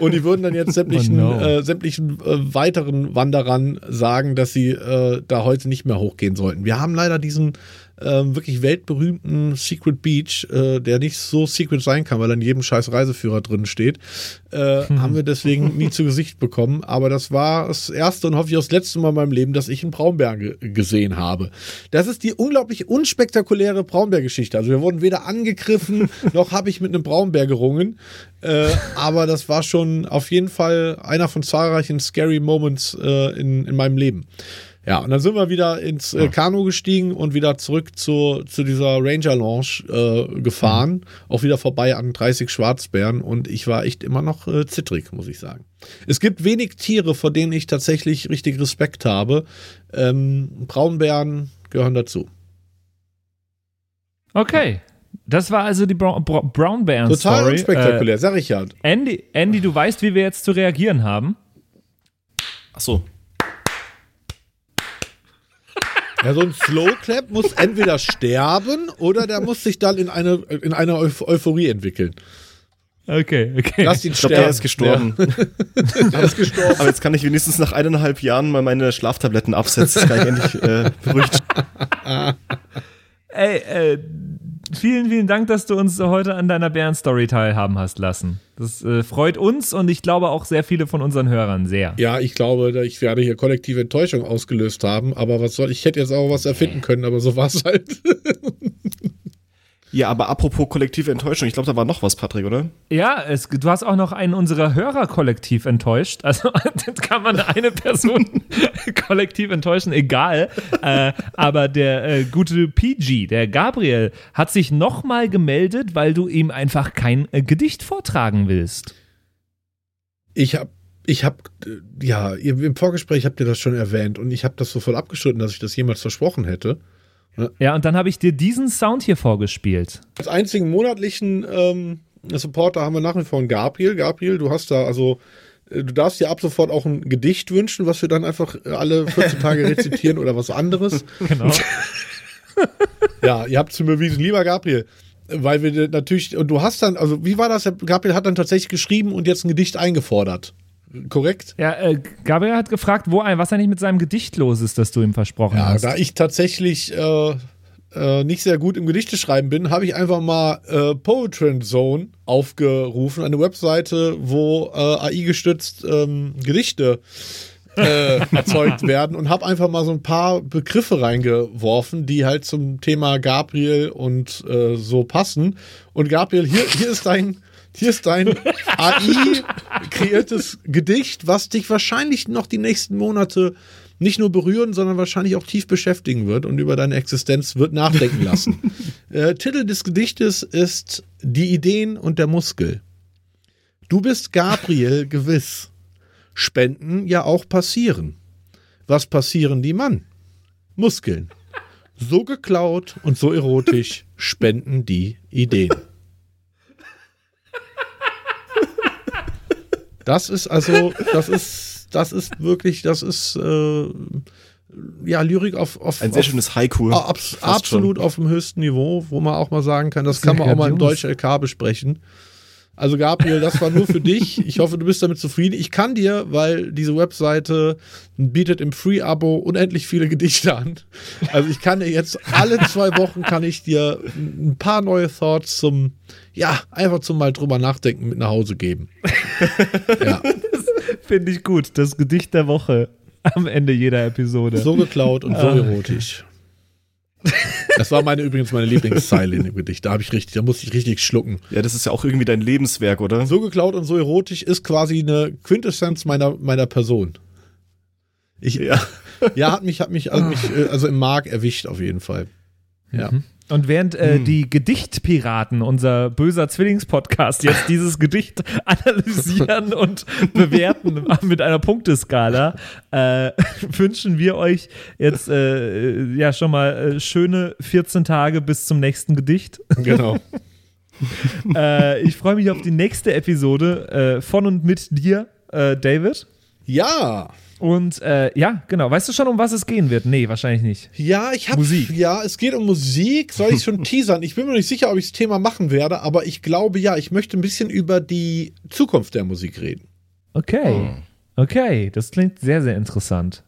Und die würden dann jetzt sämtlichen, Oh no. äh, sämtlichen äh, weiteren Wanderern sagen, dass sie äh, da heute nicht mehr hochgehen sollten. Wir haben leider diesen ähm, wirklich weltberühmten Secret Beach, äh, der nicht so secret sein kann, weil in jedem scheiß Reiseführer drin steht, äh, haben wir deswegen nie zu Gesicht bekommen. Aber das war das erste und hoffentlich auch das letzte Mal in meinem Leben, dass ich einen Braunbär ge gesehen habe. Das ist die unglaublich unspektakuläre Braunbärgeschichte. Also wir wurden weder angegriffen, noch habe ich mit einem Braunbär gerungen. Äh, aber das war schon auf jeden Fall einer von zahlreichen scary Moments äh, in, in meinem Leben. Ja, und dann sind wir wieder ins äh, Kanu gestiegen und wieder zurück zu, zu dieser Ranger Lounge äh, gefahren. Auch wieder vorbei an 30 Schwarzbären und ich war echt immer noch äh, zittrig, muss ich sagen. Es gibt wenig Tiere, vor denen ich tatsächlich richtig Respekt habe. Ähm, Braunbären gehören dazu. Okay. Das war also die Bra Bra Total Story. unspektakulär, sag ich ja. Äh, Andy, Andy, du weißt, wie wir jetzt zu reagieren haben. Ach so. Ja, so ein Slow Clap muss entweder sterben oder der muss sich dann in eine, in eine Euph Euphorie entwickeln. Okay, okay. Lass ihn Ich glaube, sterben. der ist gestorben. Der ist gestorben. Aber jetzt kann ich wenigstens nach eineinhalb Jahren mal meine Schlaftabletten absetzen. Das kann ich endlich äh, beruhigt. Ey, äh, vielen, vielen Dank, dass du uns heute an deiner Bären-Story teilhaben hast lassen. Das äh, freut uns und ich glaube auch sehr viele von unseren Hörern sehr. Ja, ich glaube, ich werde hier kollektive Enttäuschung ausgelöst haben, aber was soll, ich hätte jetzt auch was erfinden können, aber so war es halt. Ja, aber apropos kollektive Enttäuschung, ich glaube, da war noch was, Patrick, oder? Ja, es, du hast auch noch einen unserer Hörer kollektiv enttäuscht. Also jetzt kann man eine Person kollektiv enttäuschen, egal. Äh, aber der äh, gute PG, der Gabriel, hat sich nochmal gemeldet, weil du ihm einfach kein äh, Gedicht vortragen willst. Ich habe, ich habe, ja, ihr, im Vorgespräch habt ihr das schon erwähnt und ich habe das so voll abgeschnitten, dass ich das jemals versprochen hätte. Ja, und dann habe ich dir diesen Sound hier vorgespielt. Als einzigen monatlichen ähm, Supporter haben wir nach wie vor einen Gabriel. Gabriel, du hast da also, äh, du darfst dir ab sofort auch ein Gedicht wünschen, was wir dann einfach äh, alle 14 Tage rezitieren oder was anderes. Genau. Ja, ihr habt es mir bewiesen, lieber Gabriel. Weil wir natürlich, und du hast dann, also wie war das? Gabriel hat dann tatsächlich geschrieben und jetzt ein Gedicht eingefordert. Korrekt? Ja, äh, Gabriel hat gefragt, wo ein, was eigentlich mit seinem Gedicht los ist, das du ihm versprochen Ja, hast. da ich tatsächlich äh, äh, nicht sehr gut im Gedichteschreiben bin, habe ich einfach mal äh, Poetry Zone aufgerufen, eine Webseite, wo äh, AI-gestützt ähm, Gedichte äh, erzeugt werden und habe einfach mal so ein paar Begriffe reingeworfen, die halt zum Thema Gabriel und äh, so passen. Und Gabriel, hier, hier ist dein hier ist dein AI-kreiertes Gedicht, was dich wahrscheinlich noch die nächsten Monate nicht nur berühren, sondern wahrscheinlich auch tief beschäftigen wird und über deine Existenz wird nachdenken lassen. äh, Titel des Gedichtes ist Die Ideen und der Muskel. Du bist Gabriel gewiss. Spenden ja auch passieren. Was passieren die Mann? Muskeln. So geklaut und so erotisch spenden die Ideen. Das ist also, das ist, das ist wirklich, das ist äh, ja Lyrik auf, auf Ein sehr auf, schönes Haiku. Abs absolut auf dem höchsten Niveau, wo man auch mal sagen kann, das kann man auch mal im. Deutsch LK besprechen. Also Gabriel, das war nur für dich. Ich hoffe, du bist damit zufrieden. Ich kann dir, weil diese Webseite bietet im Free-Abo unendlich viele Gedichte an. Also ich kann dir jetzt alle zwei Wochen kann ich dir ein paar neue Thoughts zum, ja, einfach zum mal drüber nachdenken mit nach Hause geben. Ja. Finde ich gut. Das Gedicht der Woche am Ende jeder Episode. So geklaut und so erotisch. Das war meine übrigens meine Lieblingszeile in dem Gedicht. Da habe ich richtig, da musste ich richtig schlucken. Ja, das ist ja auch irgendwie dein Lebenswerk, oder? So geklaut und so erotisch ist quasi eine Quintessenz meiner, meiner Person. Ich, ja. ja, hat mich, hat mich, hat mich äh, also im Mark erwischt auf jeden Fall. Ja. Und während äh, die Gedichtpiraten, unser böser Zwillingspodcast, jetzt dieses Gedicht analysieren und bewerten mit einer Punkteskala, äh, wünschen wir euch jetzt äh, ja schon mal äh, schöne 14 Tage bis zum nächsten Gedicht. Genau. äh, ich freue mich auf die nächste Episode äh, von und mit dir, äh, David. Ja. Und äh, ja, genau. Weißt du schon, um was es gehen wird? Nee, wahrscheinlich nicht. Ja, ich habe Musik. Ja, es geht um Musik. Soll ich schon teasern? Ich bin mir nicht sicher, ob ich das Thema machen werde, aber ich glaube ja, ich möchte ein bisschen über die Zukunft der Musik reden. Okay. Okay, das klingt sehr, sehr interessant.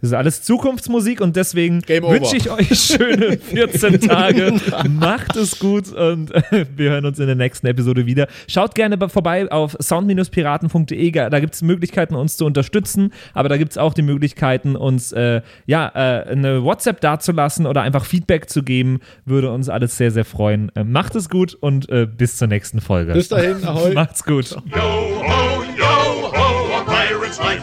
Das ist alles Zukunftsmusik und deswegen wünsche ich euch schöne 14 Tage. Macht es gut und äh, wir hören uns in der nächsten Episode wieder. Schaut gerne bei- vorbei auf sound-piraten.de. Da gibt es Möglichkeiten, uns zu unterstützen, aber da gibt es auch die Möglichkeiten, uns äh, ja, äh, eine WhatsApp dazulassen oder einfach Feedback zu geben. Würde uns alles sehr, sehr freuen. Äh, macht es gut und äh, bis zur nächsten Folge. Bis dahin, ahoi. Macht's gut. Yo ho, yo ho, a pirate's life.